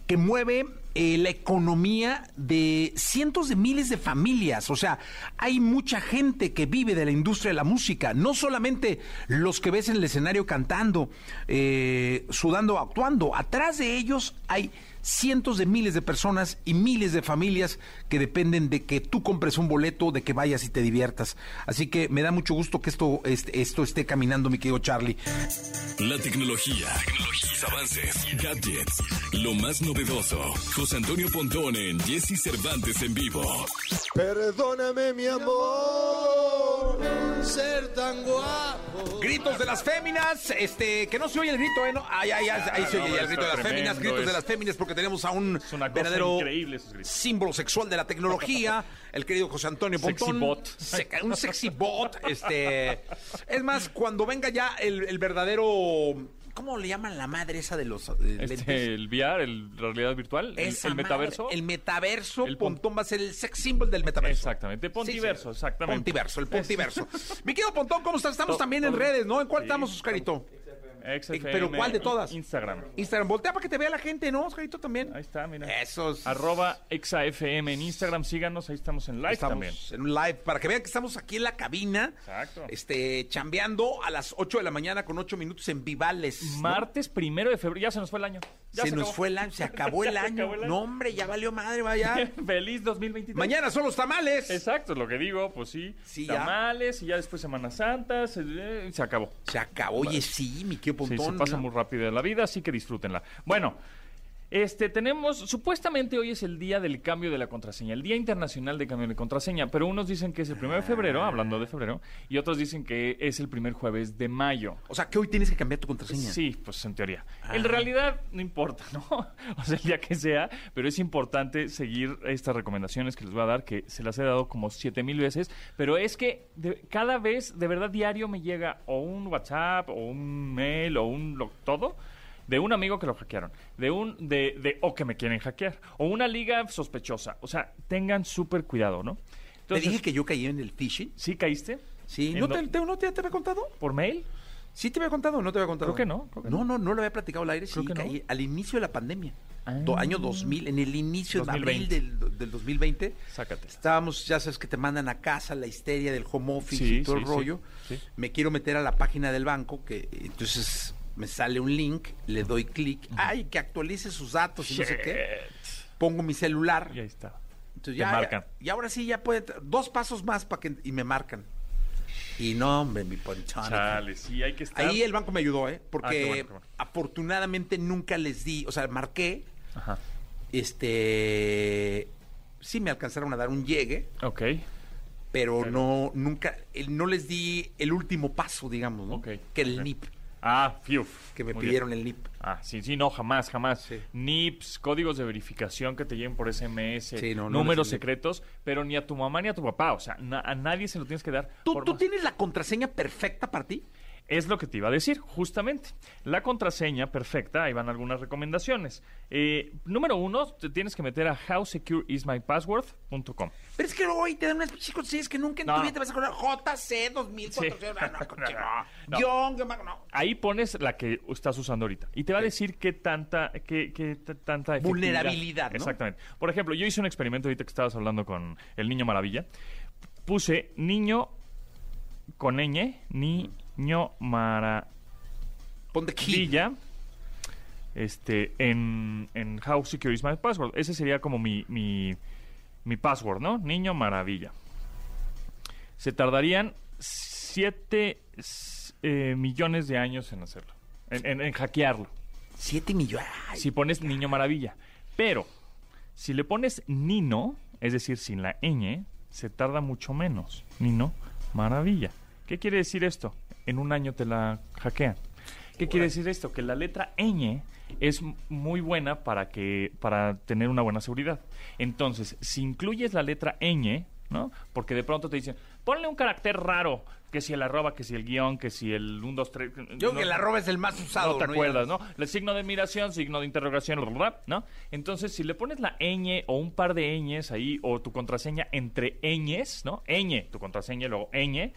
que mueve eh, la economía de cientos de miles de familias. O sea, hay mucha gente que vive de la industria de la música, no solamente los que ves en el escenario cantando, eh, sudando, actuando. Atrás de ellos hay cientos de miles de personas y miles de familias que dependen de que tú compres un boleto, de que vayas y te diviertas. Así que me da mucho gusto que esto, este- esto esté caminando, mi querido Charlie.
La tecnología, tecnologías, avances, gadgets, lo más novedoso. José Antonio Pontón en Jesse Cervantes en vivo.
Perdóname, mi amor, ser tan guapo.
Gritos de las féminas, este, que no se oye el grito, ¿eh? No, ay, ay, ay, ahí se
no,
oye ya el grito de las féminas, gritos de las féminas, porque tenemos a un
Es una cosa
verdadero símbolo sexual de la tecnología, <laughs> el querido José Antonio
Sexy
Pontón.
bot.
Se- un sexy bot, este. Es más, cuando venga ya el, el verdadero ¿cómo le llaman la madre esa de los eh?
Este, el VR, el realidad virtual, el, metaverso.
madre, el metaverso,
El pon-
Pontón va a ser el sex symbol del metaverso.
Exactamente, Pontiverso,
Sí, sí.
exactamente.
Pontiverso, el Pontiverso. Mi querido Pontón, ¿cómo estás? Estamos
Todo-
también en redes, ¿no? ¿En cuál
Sí,
estamos, Oscarito?
XFM,
¿Pero cuál de todas?
Instagram.
Instagram. Voltea para que te vea la gente, ¿no, Oscarito, también?
Ahí está, mira.
Esos.
Arroba ExaFM en Instagram, síganos, ahí estamos en live
Estamos
también.
en un live para que vean que estamos aquí en la cabina.
Exacto.
Este, chambeando a las 8 de la mañana con 8 minutos en Vivales. ¿no?
Martes primero de febrero, ya se nos fue el año. Ya
se, nos fue el año, se acabó el <laughs> año.
acabó el año.
No, hombre, ya valió madre, vaya. <laughs>
Feliz 2023.
Mañana son los tamales.
Exacto, es lo que digo, pues sí.
Sí, ya.
Tamales y ya después Semana Santa, se, eh, se acabó.
Se acabó. Oye, sí, mi querido
Sí, se pasa muy rápido en la vida, así que disfrútenla. Bueno, este tenemos, supuestamente hoy es el día del cambio de la contraseña, el Día Internacional de Cambio de Contraseña, pero unos dicen que es el primero de febrero, hablando de febrero, y otros dicen que es el primer jueves de mayo.
O sea, que hoy tienes que cambiar tu contraseña.
Sí, pues en teoría.
Ah.
En realidad no importa, ¿no? <laughs> O sea, el día que sea, pero es importante seguir estas recomendaciones que les voy a dar, que se las he dado como siete mil veces, pero es que de- cada vez, de verdad, diario me llega o un WhatsApp, o un mail, o un lo- todo, de un amigo que lo hackearon, de un, de, de, o que me quieren hackear, o una liga sospechosa. O sea, tengan súper cuidado, ¿no?
Te dije que yo caí en el phishing.
¿Sí caíste?
Sí,
¿En
¿no te, te- no te, te había contado?
¿Por mail?
¿Sí te había contado o no te había contado?
Creo que no, creo que
no, no, no lo había platicado al aire.
Creo
sí,
que no.
caí al inicio de la pandemia.
Ah.
Do- año 2000, en el inicio, en abril
2020.
del, del 2020.
Sácate.
Estábamos, ya sabes que te mandan a casa la histeria del home office
Sí,
y todo
sí,
el rollo.
sí.
Me quiero meter a la página del banco, que entonces me sale un link, le doy clic, ay, que actualice sus datos y no sé qué. Pongo mi celular.
Y ahí está.
Entonces ya,
marcan.
y ahora sí ya puede dos pasos más para que y me marcan. Y no, hombre, mi ponchón.
Chale, sí, hay que estar...
Ahí el banco me ayudó, ¿eh?
Ah,
Porque
qué bueno, qué bueno.
afortunadamente nunca les di, o sea, marqué,
Ajá.
este, sí me alcanzaron a dar un llegue,
Ok.
pero no, nunca, no les di el último paso, digamos, ¿no?
Ok,
Que el. NIP,
Ah, fiu.
que me
Muy
pidieron
bien.
el NIP.
Ah, sí, sí, no, jamás, jamás.
Sí.
NIPS, códigos de verificación que te lleguen por SMS,
Sí, no, no
números secretos, pero ni a tu mamá ni a tu papá, o sea, na- a nadie se lo tienes que dar.
¿Tú,
por
tú tienes la contraseña perfecta para ti?
Es lo que te iba a decir, justamente. La contraseña perfecta, ahí van algunas recomendaciones. Eh, número uno, te tienes que meter a howsecureismypassword.com.
Pero es que hoy te dan unas pinches contraseñas que nunca en tu vida te vas a acordar. JC 2400. Ah, <laughs> no, no.
No.
No.
Ahí pones la que estás usando ahorita y te va a decir qué tanta, qué, qué tanta.
Vulnerabilidad, ¿no?
Exactamente. Por ejemplo, yo hice un experimento ahorita que estabas hablando con el niño maravilla. Puse niño con ñ, niño maravilla,
Ponte key.
este, en, en How Secure is My Password. Ese sería como mi, mi, mi password, ¿no? Niño maravilla. Se tardarían 7 millones de años en hacerlo, en, en- en hackearlo.
7 millones.
Si pones niño maravilla. Pero, si le pones Nino, es decir, sin la ñ, se tarda mucho menos. Nino maravilla. ¿Qué quiere decir esto? En un año te la hackean. ¿Qué quiere decir esto? Que la letra ñ es muy buena para que para tener una buena seguridad. Entonces, si incluyes la letra ñ, ¿no? Porque de pronto te dicen, ponle un carácter raro, que si el arroba, que si el guion, que si el 1, 2, 3...
Yo creo que el arroba es el más usado.
No te acuerdas, ¿no? El signo de admiración, signo de interrogación, ¿no? Entonces, si le pones la ñ o un par de ñes ahí, o tu contraseña entre ñes, ¿no? ñ, tu contraseña y luego ñ,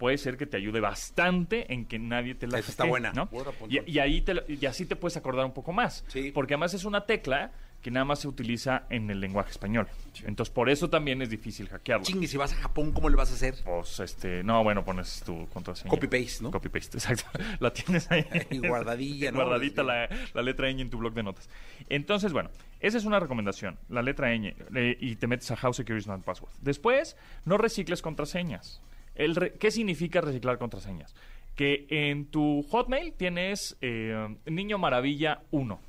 puede ser que te ayude bastante en que nadie te la
Esa está buena.
¿no? Y, y ahí te, y así te puedes acordar un poco más.
Sí.
Porque además es una tecla que nada más se utiliza en el lenguaje español. Entonces, por eso también es difícil hackearlo.
Chingue, si vas a Japón, ¿cómo le vas a hacer?
Pues, este, no, bueno, pones tu contraseña.
Copy-paste, ¿no?
Copy-paste, <laughs> exacto. La tienes ahí. <laughs>
Y guardadilla, ¿no?
Guardadita la, la letra ñ en tu blog de notas. Entonces, bueno, esa es una recomendación, la letra ñ, eh, y te metes a How Secure is My Password. Después, no recicles contraseñas. El re- ¿Qué significa reciclar contraseñas? Que en tu Hotmail tienes eh, Niño Maravilla 1.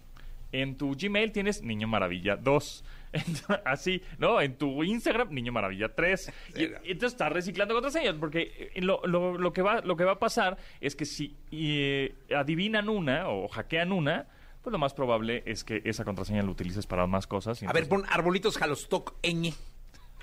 En tu Gmail tienes Niño Maravilla 2. <laughs> Ent- Así, ¿no? En tu Instagram, Niño Maravilla 3. <laughs> Y, entonces estás reciclando contraseñas, porque eh, lo, lo- lo que va, lo que va a pasar es que si eh, adivinan una o hackean una, pues lo más probable es que esa contraseña la utilices para más cosas. y
A ver, pon arbolitos Halostock ñ.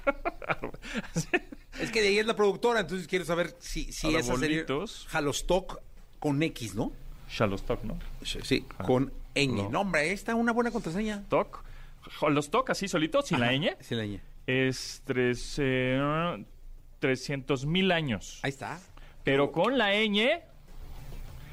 <laughs> es que de ahí es la productora, entonces quiero saber si, si esa
Arbolitos.
Halostock con X, ¿no?
Shalostock, ¿no?
Sí, con ñ.
No.
No, hombre, esta es una buena contraseña.
Toc. Shalostock, así solito, sin la ñ.
Sí, la ñ.
Es tres, eh, 300 mil años.
Ahí está.
Pero con la ñ,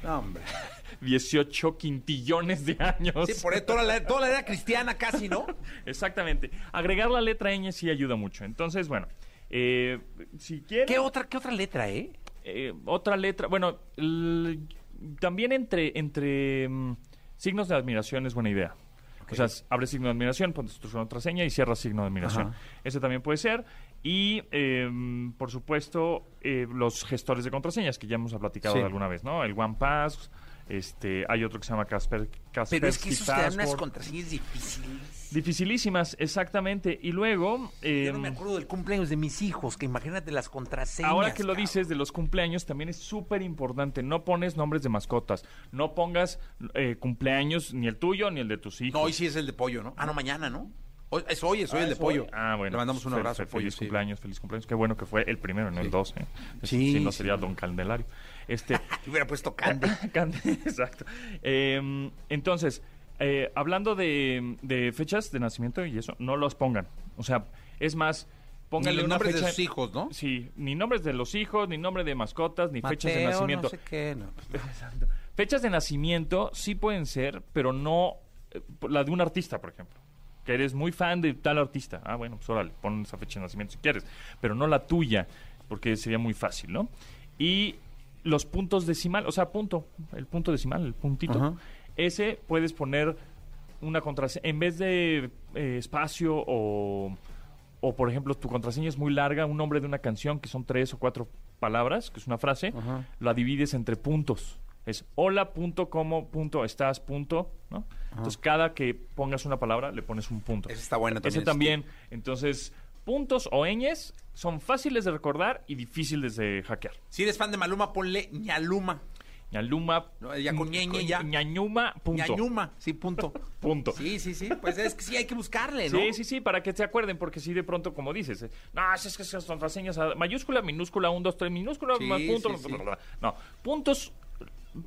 No, hombre. <laughs>
18 quintillones de años.
Sí, por ahí toda la, toda la era cristiana casi, ¿no? <laughs>
Exactamente. Agregar la letra ñ sí ayuda mucho. Entonces, bueno, eh, si quieren...
¿Qué otra, qué otra letra, eh?
eh, otra letra, bueno, también entre, entre mm, signos de admiración es buena idea. O sea, abre signo de admiración, pones tu contraseña y cierras signo de admiración.
Ajá.
Ese también puede ser. Y, eh, por supuesto, eh, los gestores de contraseñas, que ya hemos platicado
Sí.
de alguna vez, ¿no? El OnePass, este, hay otro que se llama Casper, Kaspersky
Pero es que esos te dan unas contraseñas difíciles.
Dificilísimas, exactamente. Y luego...
Yo no
em,
me acuerdo del cumpleaños de mis hijos, que imagínate las contraseñas.
Ahora que lo dices de los cumpleaños, también es súper importante. No pones nombres de mascotas. No pongas eh, cumpleaños ni el tuyo ni el de tus hijos.
No, hoy sí es el de pollo, ¿no? Ah, no, mañana, ¿no? Hoy- es hoy, es hoy el de pollo.
Ah, bueno.
Le mandamos un abrazo,
fel-
pollo.
Feliz
sí.
cumpleaños, feliz cumpleaños. Qué bueno que fue el primero, no el 12.
Sí,
si no
sí.
sería Don Candelario. Este, <laughs>
Te hubiera puesto cande. <laughs>
Cande, exacto. Eh, entonces, eh, hablando de, de fechas de nacimiento y eso, no los pongan. O sea, es más, pónganle
Ni nombres de sus hijos, ¿no?
Sí, ni nombres de los hijos, ni nombre de mascotas, ni fechas de nacimiento.
No sé qué, no. <laughs>
Exacto. Fechas de nacimiento sí pueden ser, pero no eh, la de un artista, por ejemplo. Que eres muy fan de tal artista. Ah, bueno, pues órale, pon esa fecha de nacimiento si quieres. Pero no la tuya, porque sería muy fácil, ¿no? Y los puntos decimal, o sea, punto, el punto decimal, el puntito.
Ajá.
Ese puedes poner una contraseña. En vez de eh, espacio o, o, por ejemplo, tu contraseña es muy larga, un nombre de una canción que son tres o cuatro palabras, que es una frase, la divides entre puntos. Es hola, punto, como, punto, estás, punto, ¿no? Entonces, cada que pongas una palabra, le pones un punto.
Ese está bueno
Ese
también.
también. Entonces, puntos o ñes son fáciles de recordar y difíciles de hackear.
Si eres fan de Maluma, ponle ñaluma.
Ñaluma.
No, ya con ñeñe, ya.
Ñañuma, punto.
ñañuma, sí, punto.
Punto.
Sí, sí, sí. Pues es que sí hay que buscarle, ¿no?
Sí, sí, sí, para que se acuerden, porque si de pronto, como dices, eh, no, es que esas contraseñas, mayúscula, minúscula, un, dos, tres, minúscula,
Sí,
más punto,
sí, sí.
no, puntos,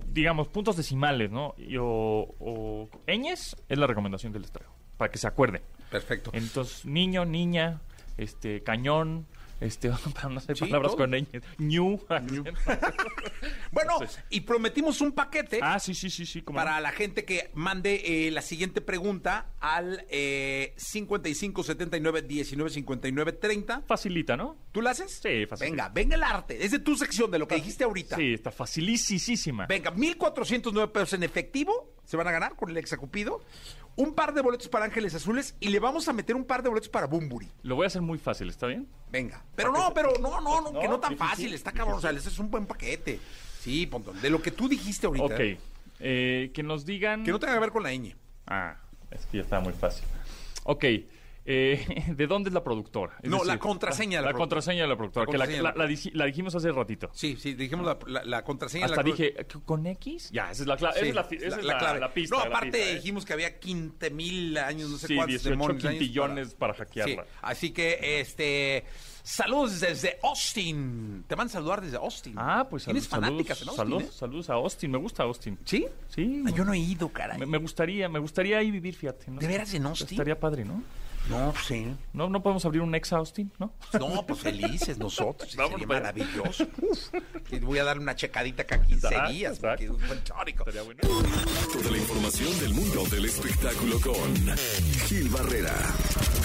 digamos, puntos decimales, ¿no? Y, o, o ñes es la recomendación que les traigo, para que se acuerden.
Perfecto.
Entonces, niño, niña, este, cañón, este, <laughs> para no
Sí,
palabras
todo.
con ñes, ñu. <laughs> <laughs>
Bueno,
Entonces-
y prometimos un paquete
ah, sí, sí, sí, sí,
para la gente que mande eh, la siguiente pregunta al eh, 55 79 19 59 30.
facilita, ¿no?
¿Tú la haces?
Sí, fácil.
Venga, venga el arte. Es de tu sección, de lo que dijiste ahorita.
Sí, está facilísima.
Venga, 1,409 pesos en efectivo se van a ganar con el exacupido. Un par de boletos para Ángeles Azules y le vamos a meter un par de boletos para Bumburi.
Lo voy a hacer muy fácil, ¿está bien?
Venga. Pero no, pero no, no, no, que
No,
tan
difícil.
fácil. Está cabrón. O sea, ese es un buen paquete. Sí, Pontón. De lo que tú dijiste ahorita.
Ok. Eh, que nos digan.
Que no tenga que ver con la ñ.
Ah, es que ya está muy fácil. Ok. Eh, <laughs> ¿De dónde es la productora? Es
No, la contraseña de la
La,
productora.
contraseña de la productora.
La
que la,
de
la-
la
la dij- la dijimos hace ratito.
Sí, sí, dijimos la, contraseña.
Hasta
la,
dije, ¿qué- ¿con X? Ya, esa es la, cla- esa
Sí,
es esa es
la
la-
clave.
la pista.
No, aparte
pista, ¿eh?
dijimos que había 15 mil años, no sé
Sí,
cuántos
18
demonios años
quintillones para
Sí,
hackearla.
así que, este, saludos desde Austin. Te van a saludar desde Austin.
Ah, pues
¿Tienes
salud-
fanáticas en
saludos,
Austin,
saludos,
eh?
saludos a Austin. Me gusta Austin.
¿Sí?
Sí.
Ah, yo no he ido, caray.
Me, me gustaría, me gustaría ahí vivir, fíjate. ¿no?
¿De veras en Austin?
Estaría padre, ¿no?
No, sí.
¿No, no podemos abrir un ex Austin, ¿no?
No, pues felices nosotros. sería maravilloso. Uf, voy a darle una checadita cada 15
Exacto,
días.
exacto.
Porque es un buen chórico.
Estaría bueno.
Toda la información del mundo del espectáculo con Gil Barrera,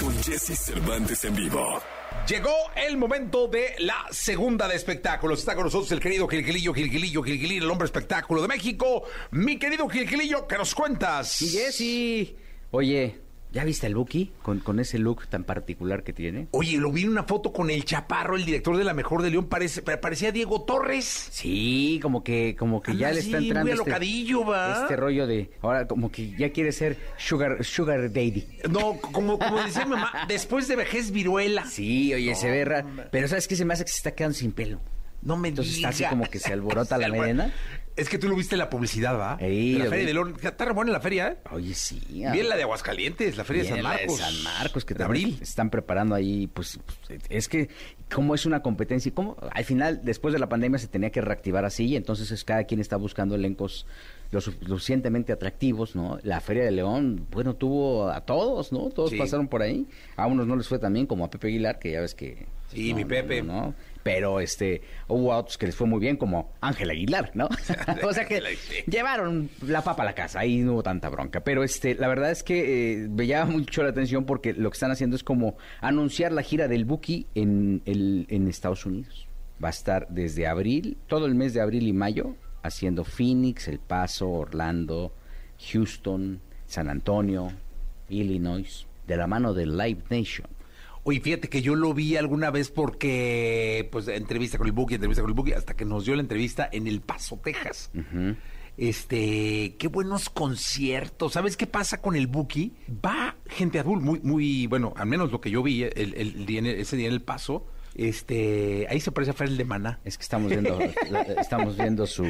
con Jesse Cervantes en vivo.
Llegó el momento de la segunda de espectáculos. Está con nosotros el querido Gilgilillo, Gilgilillo, Gilgilillo, el hombre espectáculo de México. Mi querido Gilgilillo, ¿qué nos cuentas?
Y Jessy, oye, ¿ya viste el Buki con, con ese look tan particular que tiene?
Oye, lo vi en una foto con el Chaparro, el director de La Mejor de León, parece, pa- parecía Diego Torres.
Sí, como que, como que ya
Anda
le está entrando
muy
este,
¿va?
este rollo de, ahora como que ya quiere ser sugar, sugar daddy.
No, como, como decía mi mamá, <laughs> después de vejez viruela.
Sí, oye, se ve raro. Pero ¿sabes qué? Se me hace que se está quedando sin pelo.
No me
Entonces está así como que se alborota <laughs> la melena.
Es que tú lo viste en la publicidad, ¿va?
Ey,
la Feria
vi.
de León. Está re buena la feria, ¿eh?
Oye, sí.
Bien la de Aguascalientes, la Feria de San
la de
Marcos.
San Marcos, que también
abril.
están preparando ahí, pues, pues, es que como es una competencia, y como al final, después de la pandemia, se tenía que reactivar así, y entonces es, cada quien está buscando elencos lo su- lo suficientemente atractivos, ¿no? La Feria de León, bueno, tuvo a todos, ¿no? Todos
Sí.
pasaron por ahí. A unos no les fue tan bien como a Pepe Aguilar, que ya ves que...
Sí,
no,
mi Pepe.
no, no. Pero este, hubo otros que les fue muy bien, como Ángel Aguilar, ¿no? <laughs> o sea que <laughs> llevaron la papa a la casa, ahí no hubo tanta bronca. Pero este, la verdad es que eh, me llama mucho la atención porque lo que están haciendo es como anunciar la gira del Buki en, el, en Estados Unidos. Va a estar desde abril, todo el mes de abril y mayo, haciendo Phoenix, El Paso, Orlando, Houston, San Antonio, Illinois, de la mano de Live Nation.
Oye, fíjate que yo lo vi alguna vez porque, pues, entrevista con el Buki, entrevista con el Buki, hasta que nos dio la entrevista en El Paso, Texas. Este, qué buenos conciertos. ¿Sabes qué pasa con el Buki? Va gente adulta, muy, muy, bueno, al menos lo que yo vi el, el día ese día en El Paso. Este, ahí se parece a Fer de Maná.
Es que estamos viendo, la- <laughs> estamos viendo su,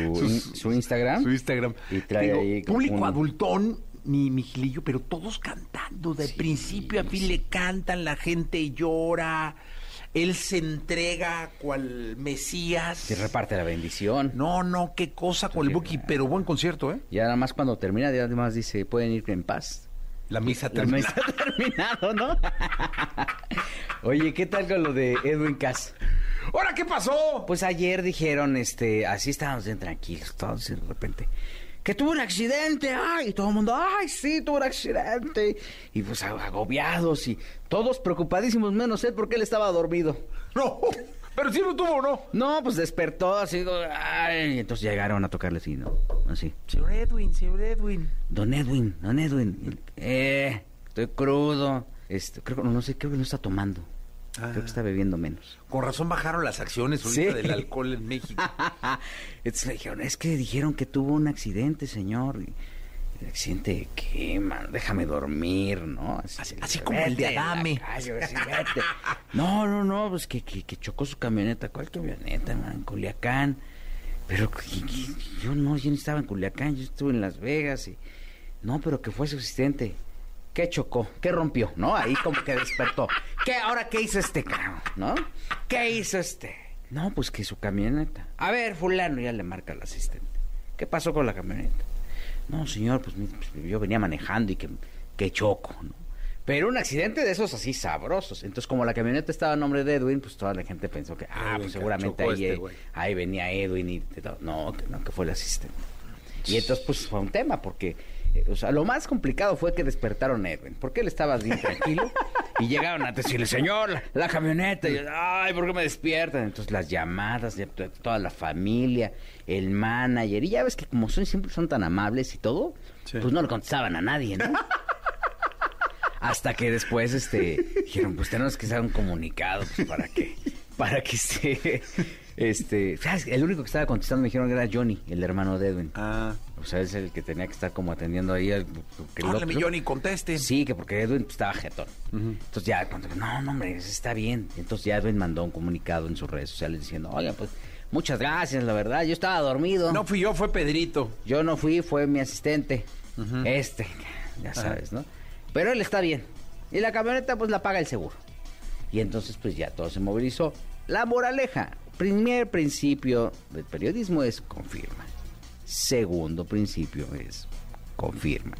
su Instagram.
Su Instagram.
Y trae
Digo,
ahí
público
un-
adultón, mi, mi Gilillo, pero todos cantando. De principio a fin le cantan, la gente llora. Él se entrega cual Mesías.
Se reparte la bendición.
No, no, qué cosa con el Buki, pero buen concierto, ¿eh?
Y nada más cuando termina, ya además dice, pueden ir en paz.
La misa
La
termina.
mesa <laughs> ha terminado, ¿no? <laughs> Oye, ¿qué tal con lo de Edwin Cass?
¿Ahora qué pasó?
Pues ayer dijeron, este, así estábamos bien tranquilos, todos de repente, que tuvo un accidente, ay, y todo el mundo, ay, sí, tuvo un accidente, y pues agobiados y todos preocupadísimos, menos él porque él estaba dormido. <laughs>
No, pero sí lo tuvo, ¿no?
No, pues despertó así, ay, y entonces llegaron a tocarle así, ¿no? Así.
Señor Edwin, señor Edwin.
Don Edwin, don Edwin, eh, estoy crudo, este, creo que, no sé, creo que no está tomando, creo que está bebiendo menos.
Con razón bajaron las acciones ahorita
Sí.
del alcohol en México. <laughs>
Entonces le dijeron, es que dijeron que tuvo un accidente, señor. ¿El accidente de qué, man? Déjame dormir, ¿no?
Así- así como el de
"Vete a la
Adame".
calle, así, <laughs> "Vete". No, no, no, pues que, que, que chocó su camioneta. ¿Cuál camioneta, man? Culiacán. Pero que- yo no, yo no estaba en Culiacán, yo estuve en Las Vegas y... No, pero que fue su asistente. ¿Qué chocó? ¿Qué rompió? ¿No? Ahí como que despertó. ¿Qué? ¿Ahora qué hizo este cabrón? ¿No? ¿Qué hizo este? No, pues que su camioneta. A ver, fulano, ya le marca al asistente. ¿Qué pasó con la camioneta? No, señor, pues, pues, yo venía manejando y que, que choco, ¿no? Pero un accidente de esos así sabrosos. Entonces, como la camioneta estaba a nombre de Edwin, pues toda la gente pensó que, ah, pues seguramente ahí,
este
eh, ahí venía Edwin y todo. no, que no, que fue el asistente. Y entonces, pues fue un tema, porque, o sea, lo más complicado fue que despertaron a Edwin, porque él estaba bien tranquilo <laughs> y llegaron a decirle, señor, la, la camioneta, y, ay, ¿por qué me despiertan? Entonces, las llamadas de to- toda la familia, el manager, y ya ves que como son siempre son tan amables y todo, pues no le contestaban a nadie, ¿no? <laughs> Hasta que después, este, dijeron, pues tenemos que hacer un comunicado, pues, para que, para que este, este, ¿sabes? El único que estaba contestando me dijeron que era Johnny, el hermano de Edwin.
Ah.
O sea, es el que tenía que estar como atendiendo ahí. el
Háblame,
otro-
Johnny, conteste.
Sí, que porque Edwin pues, estaba jetón. Entonces ya, cuando, no, no, hombre, está bien. Entonces ya Edwin mandó un comunicado en sus redes sociales diciendo, oiga, pues, muchas gracias, la verdad, yo estaba dormido.
No fui yo, fue Pedrito.
Yo no fui, fue mi asistente. Este, ya sabes, ¿no? Pero él está bien. Y la camioneta, pues la paga el seguro. Y entonces, pues ya todo se movilizó. La moraleja, primer principio del periodismo es confirma. Segundo principio es confirma.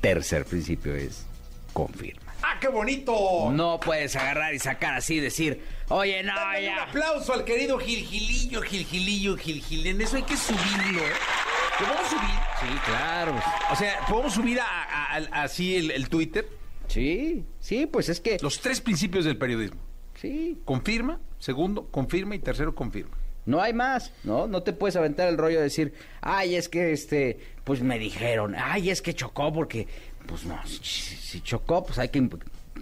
Tercer principio es confirma.
¡Ah, qué bonito!
No puedes agarrar y sacar así y decir, oye, no,
Dale un
ya.
aplauso al querido Gilgilillo, Gilgilillo, Gilgil. En eso hay que subirlo. ¿Lo podemos subir?
Sí, claro.
O sea, ¿podemos subir a, a- a- así el, el Twitter?
Sí, sí, pues es que...
Los tres principios del periodismo.
Sí,
Confirma, segundo, confirma y tercero, confirma.
No hay más, ¿no? No te puedes aventar el rollo de decir, ay, es que este, pues me dijeron, ay, es que chocó porque, pues no, si, si chocó, pues hay que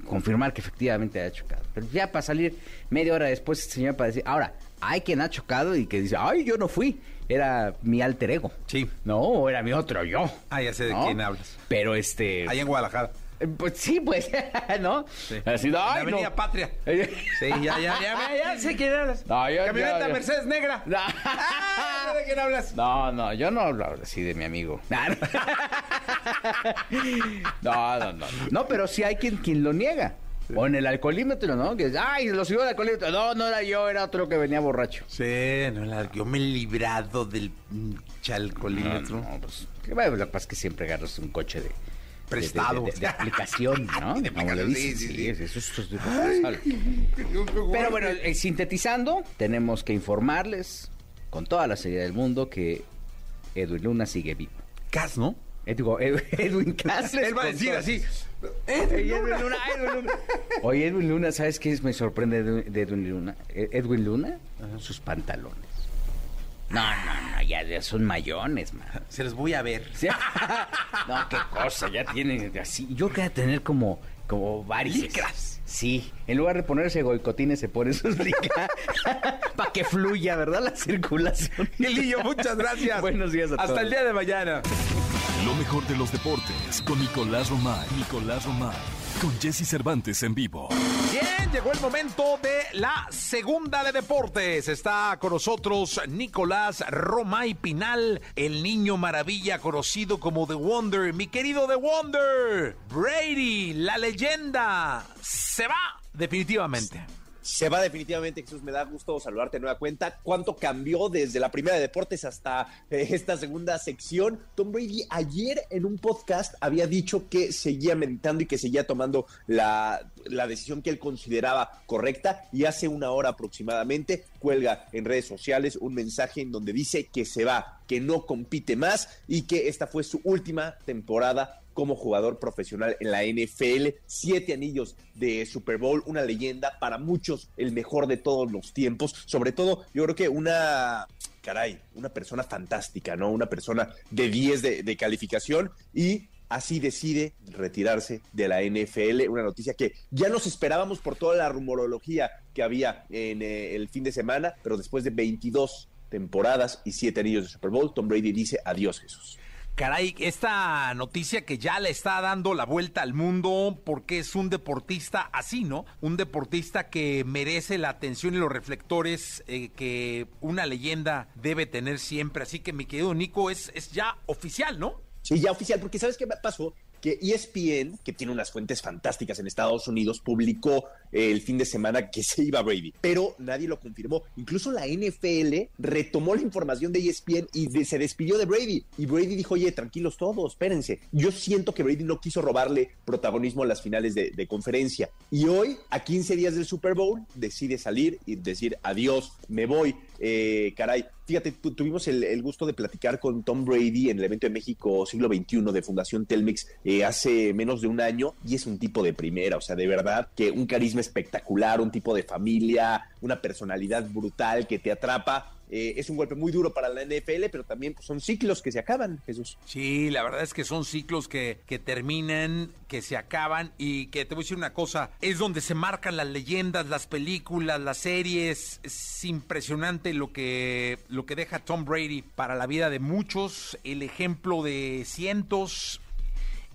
confirmar que efectivamente ha chocado. Pero ya para salir media hora después, este señor para decir, ahora, hay quien ha chocado y que dice, ay, yo no fui, era mi alter ego.
Sí.
No, era mi otro yo.
Ah, ya sé de
¿no?
quién hablas.
Pero este...
Allá en Guadalajara.
Pues sí, pues, <laughs> ¿no? Así,
En
ay,
Avenida
no.
Patria. Sí, ya, ya, ya, ya, <laughs> ya sé quién hablas.
No, yo-
Camioneta
yo- yo-
Mercedes Negra.
No. <laughs>
Ah, ¿De quién hablas?
No, no, yo no hablo así de mi amigo. No, no, no. No, pero sí hay quien, quien lo niega. O en el alcoholímetro, ¿no? Que ay, lo subió el alcoholímetro. No, no era yo, era otro que venía borracho.
Sí, no, la- yo me he librado del
No,
chalcolímetro.
no, pues, que bueno, pasa es que siempre agarras un coche de...
Prestado.
De, de- de aplicación, <laughs> ¿no?
De
Como le dicen,
sí, sí,
sí, eso es- eso es responsable. <laughs> Pero bueno, eh, sintetizando, tenemos que informarles con toda la seriedad del mundo que Edwin Luna sigue vivo.
Cas, ¿no?
Eh, digo, Ed- <laughs> Edwin Cáceres.
Él va a decir así.
Edwin Luna, Edwin Luna. Oye, Edwin Luna, ¿sabes qué me sorprende de Edwin Luna? Eh, Edwin Luna, sus pantalones. No, no, no, ya, ya son mayones, man.
Se los voy a ver.
Sí. <laughs> No, qué cosa, ya tienen así. Yo quería tener como, como varices.
Licras.
Sí, en lugar de ponerse goicotines se pone sus licras <laughs> para que fluya, ¿verdad? La circulación.
Lillo, muchas gracias. <laughs>
Buenos días a
Hasta
todos.
el día de mañana.
Lo mejor de los deportes con Nicolás Romay. Nicolás Romay. Con Jesse Cervantes en vivo.
Bien, llegó el momento de la segunda de deportes. Está con nosotros Nicolás Romay Pinal, el niño maravilla conocido como The Wonder. Mi querido The Wonder, Brady, la leyenda, se va definitivamente.
Se va definitivamente, Jesús. Me da gusto saludarte de nueva cuenta. ¿Cuánto cambió desde la primera de deportes hasta eh, esta segunda sección? Tom Brady ayer en un podcast había dicho que seguía meditando y que seguía tomando la, la decisión que él consideraba correcta y hace una hora aproximadamente cuelga en redes sociales un mensaje en donde dice que se va, que no compite más y que esta fue su última temporada como jugador profesional en la NFL, siete anillos de Super Bowl, una leyenda, para muchos el mejor de todos los tiempos, sobre todo yo creo que una, caray, una persona fantástica, ¿no? Una persona de 10 de, calificación y así decide retirarse de la NFL, una noticia que ya nos esperábamos por toda la rumorología que había en eh, el fin de semana, pero después de 22 temporadas y siete anillos de Super Bowl, Tom Brady dice adiós Jesús.
Caray, esta noticia que ya le está dando la vuelta al mundo porque es un deportista así, ¿no? Un deportista que merece la atención y los reflectores eh, que una leyenda debe tener siempre. Así que mi querido Nico, es, es ya oficial, ¿no?
Sí, ya oficial, porque ¿sabes qué pasó? Que ESPN, que tiene unas fuentes fantásticas en Estados Unidos, publicó eh, el fin de semana que <laughs> se iba Brady, pero nadie lo confirmó. Incluso la NFL retomó la información de ESPN y se despidió de Brady. Y Brady dijo, oye, tranquilos todos, espérense. Yo siento que Brady no quiso robarle protagonismo en las finales de, de conferencia. Y hoy, a 15 días del Super Bowl, decide salir y decir, adiós, me voy. Eh, caray, fíjate, tu- tuvimos el, el gusto de platicar con Tom Brady en el evento de México siglo XXI de Fundación Telmex eh, hace menos de un año y es un tipo de primera, o sea, de verdad que un carisma espectacular, un tipo de familia, una personalidad brutal que te atrapa. Eh, es un golpe muy duro para la NFL, pero también pues, son ciclos que se acaban, Jesús.
Sí, la verdad es que son ciclos que, que terminan, que se acaban y que te voy a decir una cosa, es donde se marcan las leyendas, las películas, las series. Es impresionante lo que, lo que deja Tom Brady para la vida de muchos, el ejemplo de cientos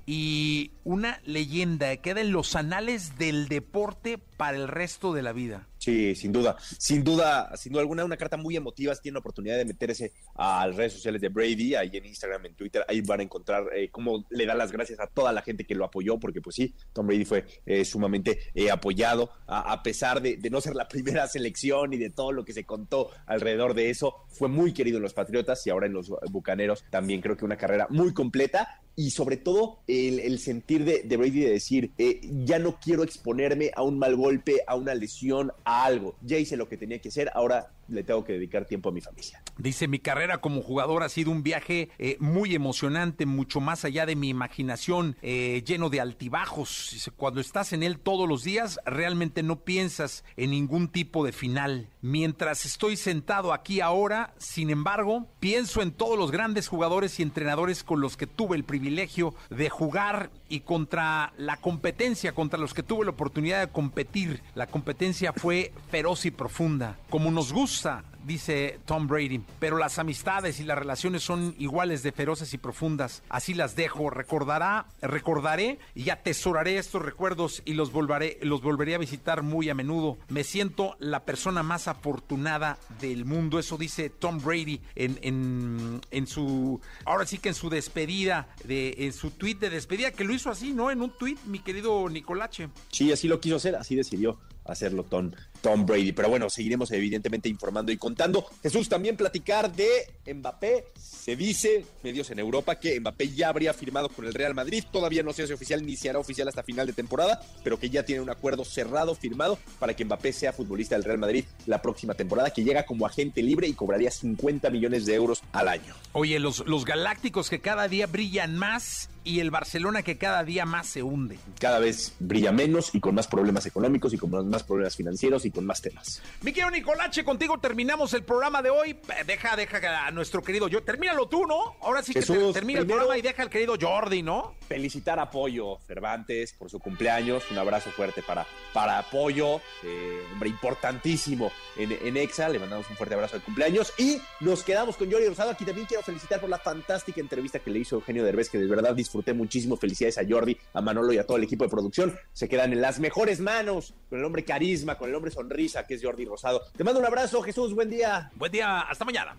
y una leyenda que queda en los anales del deporte para el resto de la vida.
Sí, sin duda, sin duda, sin duda alguna, una carta muy emotiva. Si tienen la oportunidad de meterse a las redes sociales de Brady, ahí en Instagram, en Twitter, ahí van a encontrar eh, cómo le da las gracias a toda la gente que lo apoyó, porque pues sí, Tom Brady fue eh, sumamente eh, apoyado, a, pesar de, de no ser la <laughs> primera selección y de todo lo que se contó alrededor de eso, fue muy querido en los Patriotas y ahora en los Bucaneros también creo que una carrera muy completa y sobre todo el, el sentir de, de Brady de decir, eh, ya no quiero exponerme a un mal golpe, a una lesión, a algo. Ya hice lo que tenía que hacer, ahora le tengo que dedicar tiempo a mi familia.
Dice, mi carrera como jugador ha sido un viaje eh, muy emocionante, mucho más allá de mi imaginación, eh, lleno de altibajos. Cuando estás en él todos los días, realmente no piensas en ningún tipo de final. Mientras estoy sentado aquí ahora, sin embargo, pienso en todos los grandes jugadores y entrenadores con los que tuve el privilegio de jugar y contra la competencia, contra los que tuve la oportunidad de competir. La competencia fue feroz y profunda. Como nos gusta dice Tom Brady, pero las amistades y las relaciones son iguales de feroces y profundas. Así las dejo. Recordará, recordaré y atesoraré estos recuerdos y los volveré, los volveré a visitar muy a menudo. Me siento la persona más afortunada del mundo. Eso dice Tom Brady en, en, en su, ahora sí que en su despedida, de, en su tweet de despedida, que lo hizo así, ¿no? En un tweet, mi querido Nicolache.
Sí, así lo quiso hacer, así decidió hacerlo Tom, Tom Brady. Pero bueno, seguiremos evidentemente informando y contando. Jesús, también platicar de Mbappé. Se dice, medios en Europa, que Mbappé ya habría firmado con el Real Madrid. Todavía no se hace oficial ni se hará oficial hasta final de temporada, pero que ya tiene un acuerdo cerrado, firmado, para que Mbappé sea futbolista del Real Madrid la próxima temporada, que llega como agente libre y cobraría 50 millones de euros al año.
Oye, los, los galácticos que cada día brillan más y el Barcelona que cada día más se hunde.
Cada vez brilla menos y con más problemas económicos y con más problemas financieros y con más temas.
Mi querido Nicolache, contigo terminamos el programa de hoy. Deja, deja a nuestro querido yo. Termínalo tú, ¿no? Ahora sí que
Jesús,
termina el programa y deja al querido Jordi, ¿no?
felicitar a Pollo Cervantes por su cumpleaños. Un abrazo fuerte para, para Pollo, eh, hombre importantísimo en, en EXA. Le mandamos un fuerte abrazo de cumpleaños. Y nos quedamos con Jordi Rosado. Aquí también quiero felicitar por la fantástica entrevista que le hizo Eugenio Derbez, que de verdad disfruté muchísimo. Felicidades a Jordi, a Manolo y a todo el equipo de producción. Se quedan en las mejores manos con el hombre carisma, con el hombre sonrisa, que es Jordi Rosado. Te mando un abrazo, Jesús. Buen día.
Buen día, hasta mañana.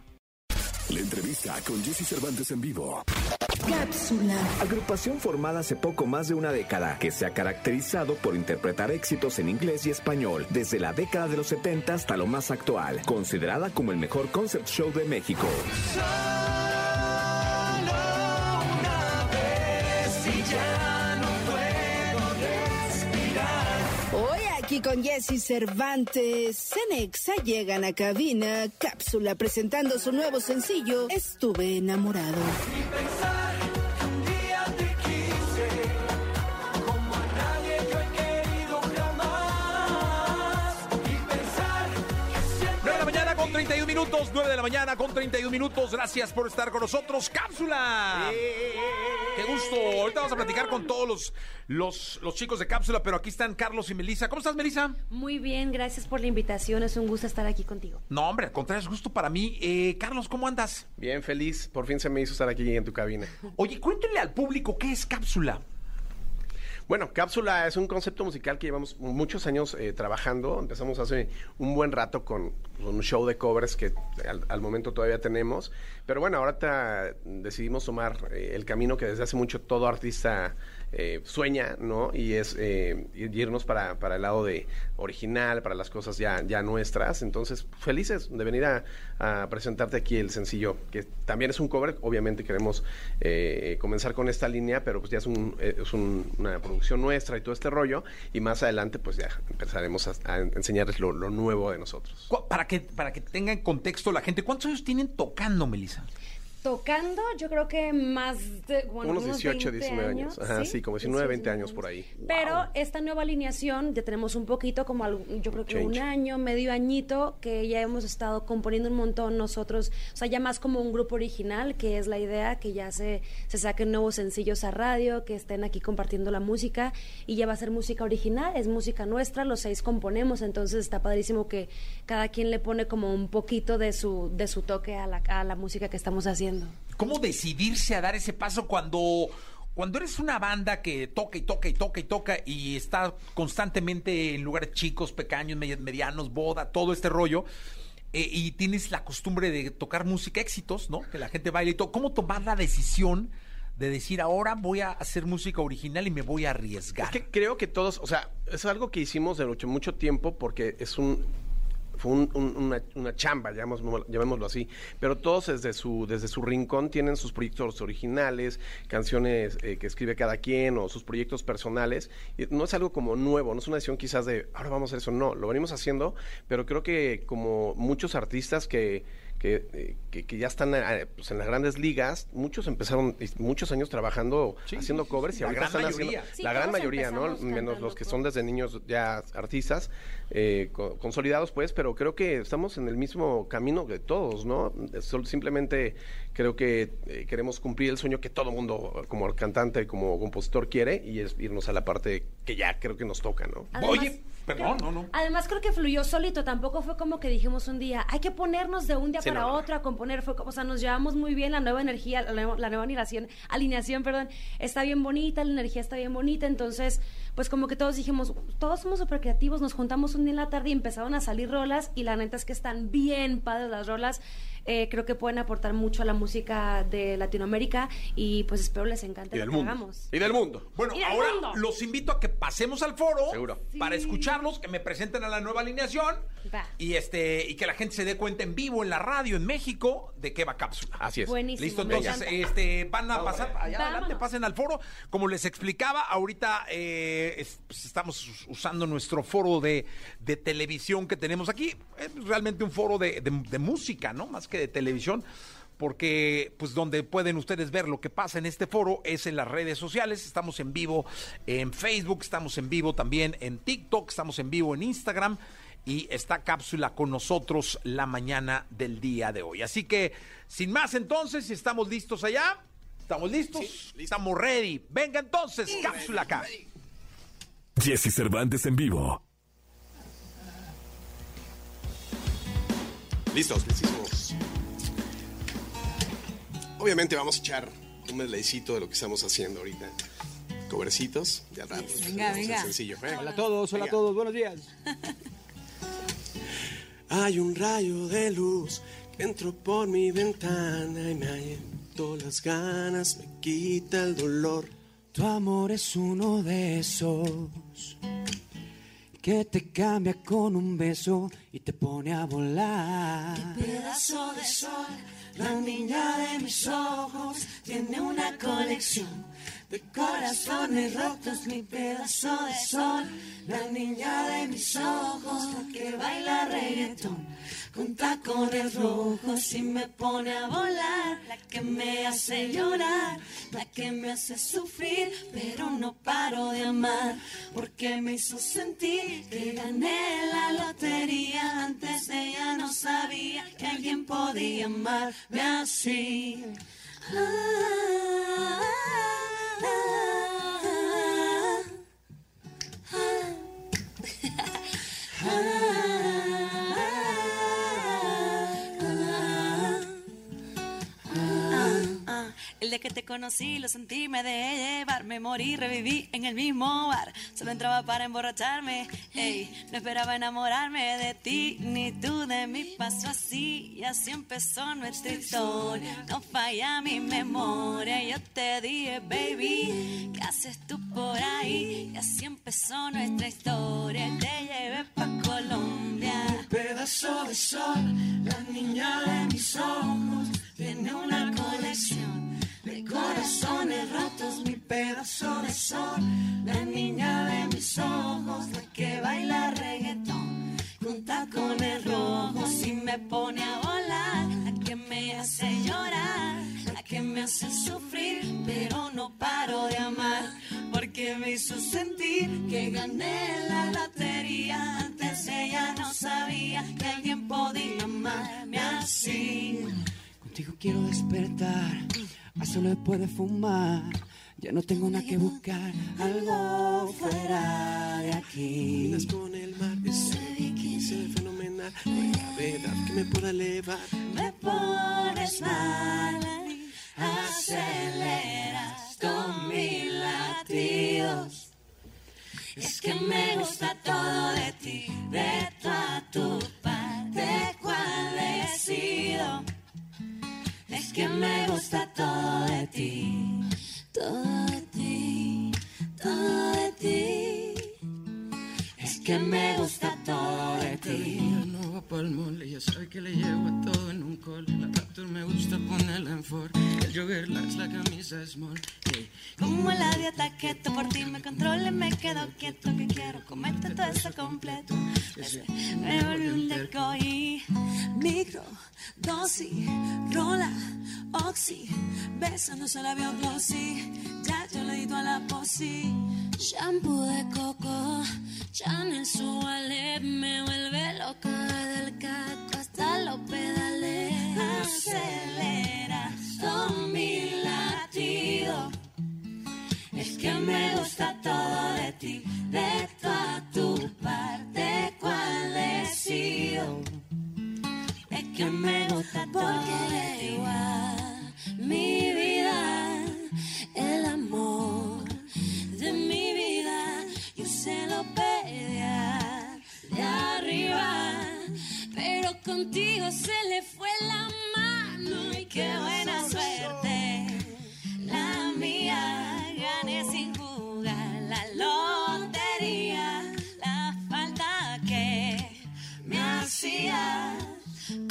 La entrevista con Jesse Cervantes en vivo.
Cápsula.
Agrupación formada hace poco más de una década, que se ha caracterizado por interpretar éxitos en inglés y español, desde la década de los 70 hasta lo más actual, considerada como el mejor concert show de México.
Hoy aquí con Jesse Cervantes, Cenexa llegan a cabina, cápsula presentando su nuevo sencillo, Estuve enamorado.
31 minutos, 9 de la mañana con 31 minutos. Gracias por estar con nosotros. Cápsula. Qué gusto. Ahorita vamos a platicar con todos los, los, los chicos de Cápsula, pero aquí están Carlos y Melissa. ¿Cómo estás, Melissa?
Muy bien, gracias por la invitación. Es un gusto estar aquí contigo.
No, hombre, al contrario, es gusto para mí. Eh, Carlos, ¿cómo andas?
Bien, feliz. Por fin se me hizo estar aquí en tu cabina.
Oye, cuéntenle al público qué es Cápsula.
Bueno, Cápsula es un concepto musical que llevamos muchos años eh, trabajando. Empezamos hace un buen rato con, un show de covers que al, momento todavía tenemos. Pero bueno, ahora decidimos tomar eh, el camino que desde hace mucho todo artista eh, sueña, ¿no? Y es eh, irnos para, para el lado de original, para las cosas ya, ya nuestras. Entonces, felices de venir a, presentarte aquí el sencillo, que también es un cover. Obviamente queremos eh, comenzar con esta línea, pero pues ya es, un, eh, es un- una producción nuestra y todo este rollo. Y más adelante, pues ya empezaremos a, a enseñarles lo, nuevo de nosotros.
Para que, para que tenga en contexto la gente, ¿cuántos años tienen tocando, Melissa?
Tocando, yo creo que más de bueno,
Unos 18,
20
19 años. Ajá, sí, como 19, 20 años por ahí.
Pero esta nueva alineación, ya tenemos un poquito, como algo- yo creo que
Change.
un año, medio añito, que ya hemos estado componiendo un montón nosotros, o sea, ya más como un grupo original, que es la idea, que ya se, se saquen nuevos sencillos a radio, que estén aquí compartiendo la música, y ya va a ser música original, es música nuestra, los seis componemos, entonces está padrísimo que cada quien le pone como un poquito de su, de su toque a la, a la música que estamos haciendo.
¿Cómo decidirse a dar ese paso cuando, cuando eres una banda que toca y toca y toca y toca y está constantemente en lugares chicos, pequeños, me- medianos, boda, todo este rollo? eh, y tienes la costumbre de tocar música éxitos, ¿no? Que la gente baile y todo. ¿Cómo tomar la decisión de decir ahora voy a hacer música original y me voy a arriesgar?
Es que creo que todos, o sea, es algo que hicimos de mucho, mucho tiempo porque es un fue un- un- una, chamba, llamémoslo, así, pero todos desde su desde su rincón tienen sus proyectos originales, canciones eh, que escribe cada quien o sus proyectos personales. No es algo como nuevo, no es una decisión quizás de ahora vamos a hacer eso, no, lo venimos haciendo, pero creo que como muchos artistas que que, eh, que, que ya están eh, pues, en las grandes ligas, muchos empezaron muchos años trabajando,
Sí,
haciendo covers
sí.
y
La
ahorita están
mayoría.
haciendo
Sí,
la gran mayoría, ¿no? Menos los que son desde niños ya artistas eh, co- consolidados, pues, pero creo que estamos en el mismo camino que todos, ¿no? Sol- simplemente creo que eh, queremos cumplir el sueño que todo mundo, como cantante, como compositor, quiere y es irnos a la parte que ya creo que nos toca, ¿no?
Además,
Oye. Perdón, no, no.
Además creo que fluyó solito, tampoco fue como que dijimos un día, hay que ponernos de un día
Sí,
para
no,
otro a componer, fue como, o sea, nos llevamos muy bien, la nueva energía, la nueva, la nueva alineación, alineación, perdón, está bien bonita, la energía está bien bonita, entonces, pues como que todos dijimos, todos somos súper creativos, nos juntamos un día en la tarde y empezaron a salir rolas y la neta es que están bien padres las rolas, eh, creo que pueden aportar mucho a la música de Latinoamérica y pues espero les encante
Y
lo
del
que
mundo.
hagamos.
Y del mundo.
Bueno,
del
ahora
mundo.
los invito a que pasemos al foro
Seguro.
para escucharlos, que me presenten a la nueva alineación
Va.
y este y que la gente se dé cuenta en vivo en la radio en México de qué va cápsula.
Así es.
Buenísimo.
Listo, entonces este van a pasar allá
Vámonos.
adelante, pasen al foro. Como les explicaba, ahorita eh, es- pues, estamos us- usando nuestro foro de, de televisión que tenemos aquí. Es realmente un foro de, de- de música, ¿no? Más que de televisión. Porque, pues, donde pueden ustedes ver lo que pasa en este foro es en las redes sociales. Estamos en vivo en Facebook, estamos en vivo también en TikTok, estamos en vivo en Instagram y está cápsula con nosotros la mañana del día de hoy. Así que, sin más entonces, si estamos listos allá, ¿estamos listos? Estamos ready. Venga entonces, cápsula acá.
Jesse Cervantes en vivo.
Listos, listísimos. Obviamente vamos a echar un medleycito de lo que estamos haciendo ahorita. Covercitos, de al rato.
Venga, venga.
Sencillo. ¿eh?
Hola a
todos, hola a todos, buenos días. <laughs> Hay un rayo de luz que entró por mi ventana y me ayudó las ganas, me quita el dolor.
Tu amor es uno de esos que te cambia con un beso y te pone a volar.
Pedazo de sol, la niña de mis ojos tiene una colección de corazones rotos, mi pedazo de sol, la niña de mis ojos, la que baila reggaetón. Con tacones rojos y me pone a volar, la que me hace llorar, la que me hace sufrir, pero no paro de amar, porque me hizo sentir que gané la lotería, antes de ella no sabía que alguien podía amarme así. Ah, Ah,
ah, ah. El día que te conocí, lo sentí, me dejé llevar, me morí, reviví en el mismo bar. Solo entraba para emborracharme, ey, no esperaba enamorarme de ti, ni tú de mí. Pasó así y así empezó nuestra historia. No falla mi memoria, yo te dije, baby, ¿qué haces tú por ahí? Y así empezó nuestra historia. Te llevé pa' Colombia.
pedazo de sol, la niña de mis ojos tiene una colección de corazones rotos, mi pedazo de sol, la niña de mis ojos, la que baila reggaetón. Con tacones rojos y me pone a volar, la que me hace llorar, la que me hace sufrir, pero no paro de amar, porque me hizo sentir que gané la lotería, antes ella no sabía que alguien podía amarme así.
Contigo quiero despertar, a solo después de fumar. Ya no tengo nada que buscar, algo fuera de aquí.
Miras con el mar, ese bikini se ve fenomenal. No hay gravedad que me pueda elevar.
Me pones mal, aceleras con mis latidos. Es que me gusta todo de ti, de tu parte, me gusta todo de ti, todo de ti, todo de ti. Es que me gusta todo de ti.
no va pa'l mole, ya sabe que le llevo todo en un cole. La Raptor me gusta ponerla en for. El jogger lax, la camisa small. Hey.
Como la dieta keto, por ti me controlo y me quedo quieto que quiero comerte todo eso completo. Me volví un decoy.
Micro, dosis, rola, oxi, besando la labio glossy, ya yo le di a la posi.
Shampoo de coco, Chanel Suave me vuelve loca desde el caco hasta los pedales.
Acelera con mi latido. Es que me gusta todo de ti, de toda tu parte, cuál es yo. Es que me gusta todo de. Igual, mi vida, el amor de mi vida, yo se lo pedía de arriba, pero
contigo se le fue la mano y qué buena suerte la mía. Gané sin jugar la lotería, la falta que me hacía.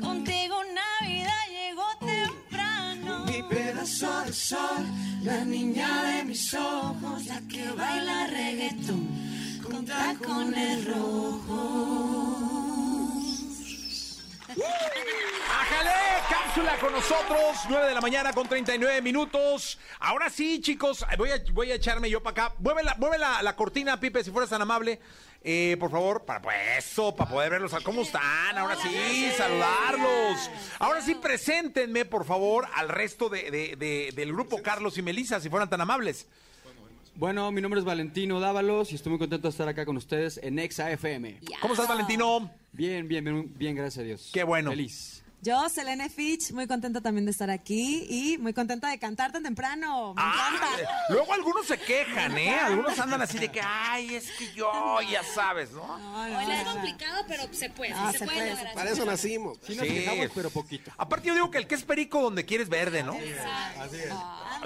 Contigo una vida llegó temprano.
Mi pedazo de sol, la niña de mis ojos, la que baila reggaetón con tacones rojos.
¡Ájale! Cápsula con nosotros, 9 de la mañana con 39 minutos. Ahora sí, chicos, voy a, voy a echarme yo para acá. Mueve la, mueve la, la cortina, Pipe, si fueras tan amable. Eh, por favor, para pues, eso, para poder verlos. ¿Cómo están? Ahora sí, saludarlos. Ahora sí, preséntenme, por favor, al resto de, de- de- del grupo Carlos y Melissa, si fueran tan amables.
Bueno, mi nombre es Valentino Dávalos y estoy muy contento de estar acá con ustedes en Exa FM.
¿Cómo estás, Valentino?
Bien, bien, bien, bien, gracias a Dios.
Qué bueno.
Feliz.
Yo, Selene Fitch, muy contenta también de estar aquí y muy contenta de cantar tan temprano. Me encanta.
Luego algunos se quejan, ¿eh? Algunos andan así de que, ay, es que yo, <laughs> ya sabes, ¿no?
Bueno, es complicado, pero se puede.
Ah,
se,
se
puede,
puede,
lograr.
para eso nacimos.
Sí nos quejamos, pero poquito.
Aparte yo digo que el que es perico donde quieres verde, ¿no?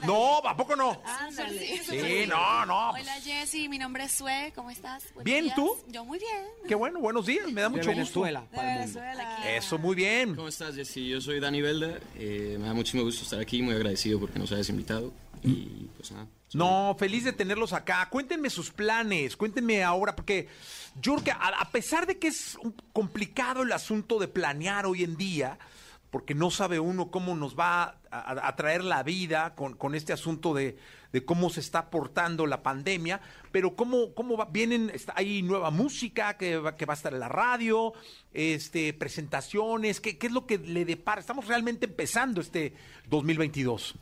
No, ¿a poco no?
Ándale.
Sí, no, no.
Hola Jessy, mi nombre es Sue, ¿cómo estás? Buenos
Bien,
días.
¿tú?
Yo muy bien.
Qué bueno, buenos días, me da
De
mucho
Venezuela,
gusto.
para el mundo.
Eso, muy bien.
¿Cómo estás, Jessy? Yo soy Dani Belda. eh, me da muchísimo gusto estar aquí, muy agradecido porque nos hayas invitado. Y pues nada.
No, feliz de tenerlos acá. Cuéntenme sus planes, cuéntenme ahora, porque yo a, pesar de que es complicado el asunto de planear hoy en día, porque no sabe uno cómo nos va a, a- traer la vida con este asunto de, de cómo se está portando la pandemia, pero cómo, cómo va- vienen, está, hay nueva música que va, que va a estar en la radio, este, presentaciones, ¿qué, qué es lo que le depara? Estamos realmente empezando este 2022.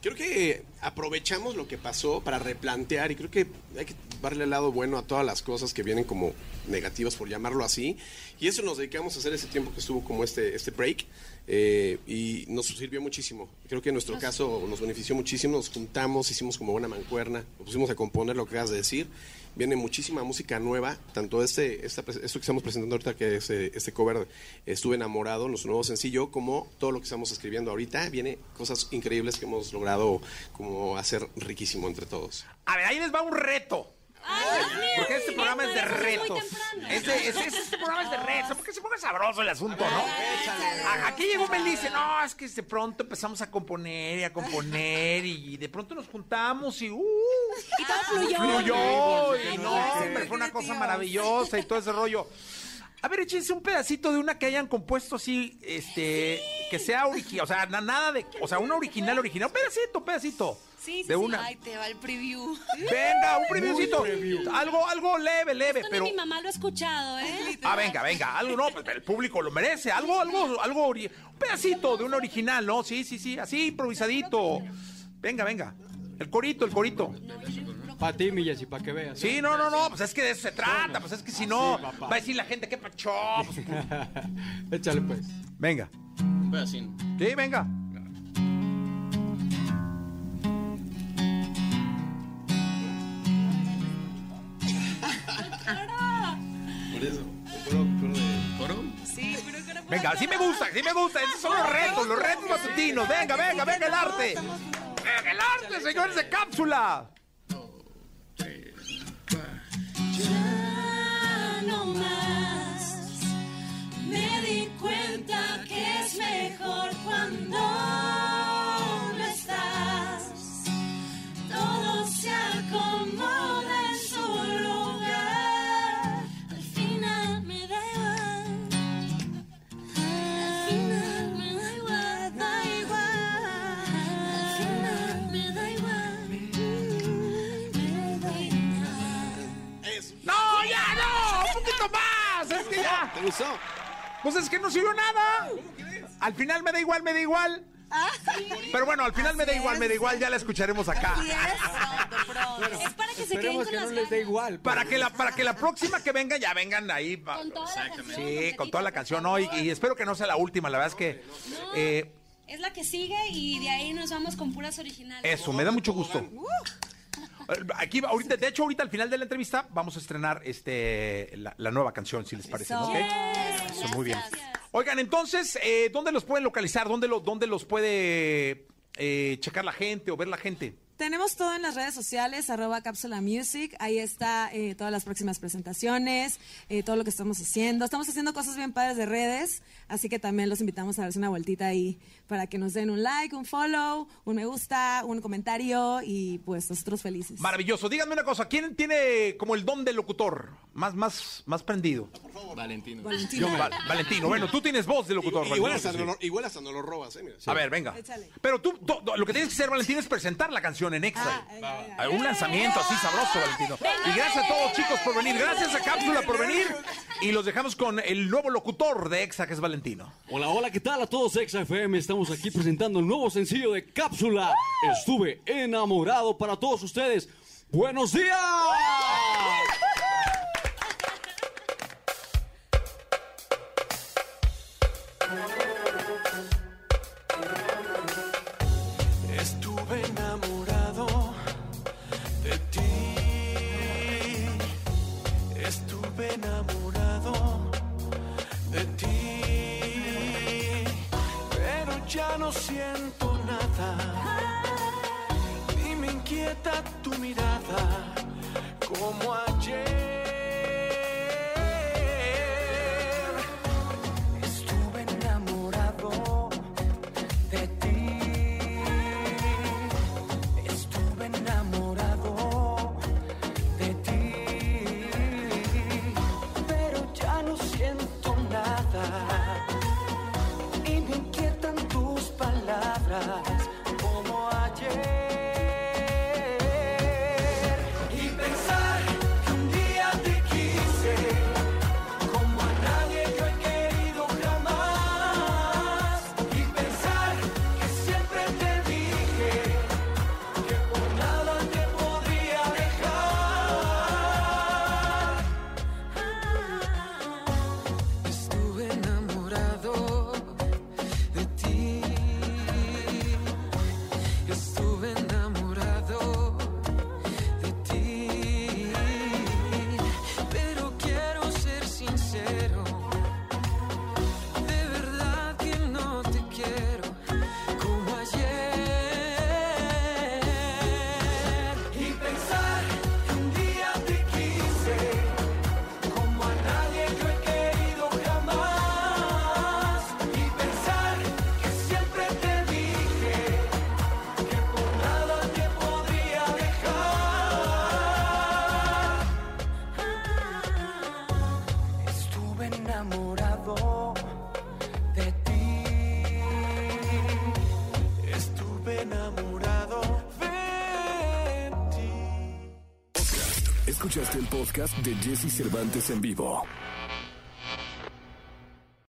Creo que aprovechamos lo que pasó para replantear y creo que hay que darle el lado bueno a todas las cosas que vienen como negativas, por llamarlo así. Y eso nos dedicamos a hacer ese tiempo que estuvo como este, este break eh, y nos sirvió muchísimo. Creo que en nuestro caso nos benefició muchísimo, nos juntamos, hicimos como buena mancuerna, nos pusimos a componer lo que acabas de decir. Viene muchísima música nueva, tanto este, esta, esto que estamos presentando ahorita, que es eh, este cover, Estuve enamorado, nuestro nuevo sencillo, como todo lo que estamos escribiendo ahorita, viene cosas increíbles que hemos logrado como hacer riquísimo entre todos.
A ver, ahí les va un reto. Porque este programa es de retos. Este, este- este programa es de retos. Porque se ponga sabroso el asunto, ¿no? Aquí llegó Mel y dice, no, es que de pronto empezamos a componer y a componer y de pronto nos juntamos y uh,
Y todo fluyó.
fluyó y no, hombre, fue una cosa maravillosa y todo ese rollo. A ver, échense un pedacito de una que hayan compuesto así, este, que sea original, o sea, na- nada de, o sea, una original, original, un pedacito, pedacito.
Sí, sí,
de una.
Ay, te va el preview.
Venga, un previewcito. Algo, algo leve, leve,
Esto
pero.
ni mi mamá lo ha escuchado, ¿eh?
Ah, venga, venga, algo no, pues, el público lo merece, algo, algo, algo, ori- un pedacito de un original, ¿no? Sí, sí, sí, así improvisadito. Venga, venga. El corito, el corito.
Para ti, mi Jessy, para que veas.
Sí, no, no, no, pues es que de eso se trata, pues es que si no, va a decir la gente, qué pacho. Pues, <laughs>
Échale pues.
venga.
Un pedacín.
Sí, venga.
Por eso. ¿Coro?
Sí, pero que
Venga, sí me gusta, sí me gusta. Esos son los retos, los retos matutinos. Venga, venga, venga el arte. Venga el arte, señores de cápsula. Pues es que no sirvió nada. Al final me da igual, me da igual. Pero bueno, al final me da igual, me da igual, ya la escucharemos acá.
Es para que se queden
Esperemos
con
que no les dé igual.
Para que la, para que la próxima que vengan ya vengan ahí. pa-
Con toda la canción
Sí, con toda la canción, ¿no? Y, y espero que no sea la última, la verdad es que eh,
Es la que sigue y de ahí nos vamos con puras originales.
eso, me da mucho gusto. Eh, Aquí, ahorita, de hecho, ahorita al final de la entrevista vamos a estrenar este la, la nueva canción, si les parece, ¿no? ¿Ok? Eso, muy bien. Oigan, entonces, eh, ¿dónde los pueden localizar? ¿Dónde, lo, dónde los puede eh, checar la gente o ver la gente?
Tenemos todo en las redes sociales, arroba cápsula music. Ahí está eh, todas las próximas presentaciones, eh, todo lo que estamos haciendo. Estamos haciendo cosas bien padres de redes, así que también los invitamos a darse una vueltita ahí para que nos den un like, un follow, un me gusta, un comentario y pues nosotros felices.
Maravilloso. Díganme una cosa, ¿quién tiene como el don del locutor? Más, más, más prendido.
Valentino.
Valentino.
Val- Valentino, bueno, tú tienes voz de locutor.
Igual
Valentino,
hasta,
sí.
no, igual hasta no lo robas, ¿eh? Mira.
A ver, venga.
Échale.
Pero tú, lo que tienes que hacer, Valentín, es presentar la canción en Exa. Ah, Un lanzamiento así sabroso, Valentino. Y gracias a todos, chicos, por venir. Gracias a Cápsula por venir. Y los dejamos con el nuevo locutor de Exa, que es Valentino.
Hola, hola, ¿qué tal a todos Exa FM? Estamos aquí presentando el nuevo sencillo de Cápsula. Estuve enamorado para todos ustedes. ¡Buenos días!
De Jesse Cervantes en vivo.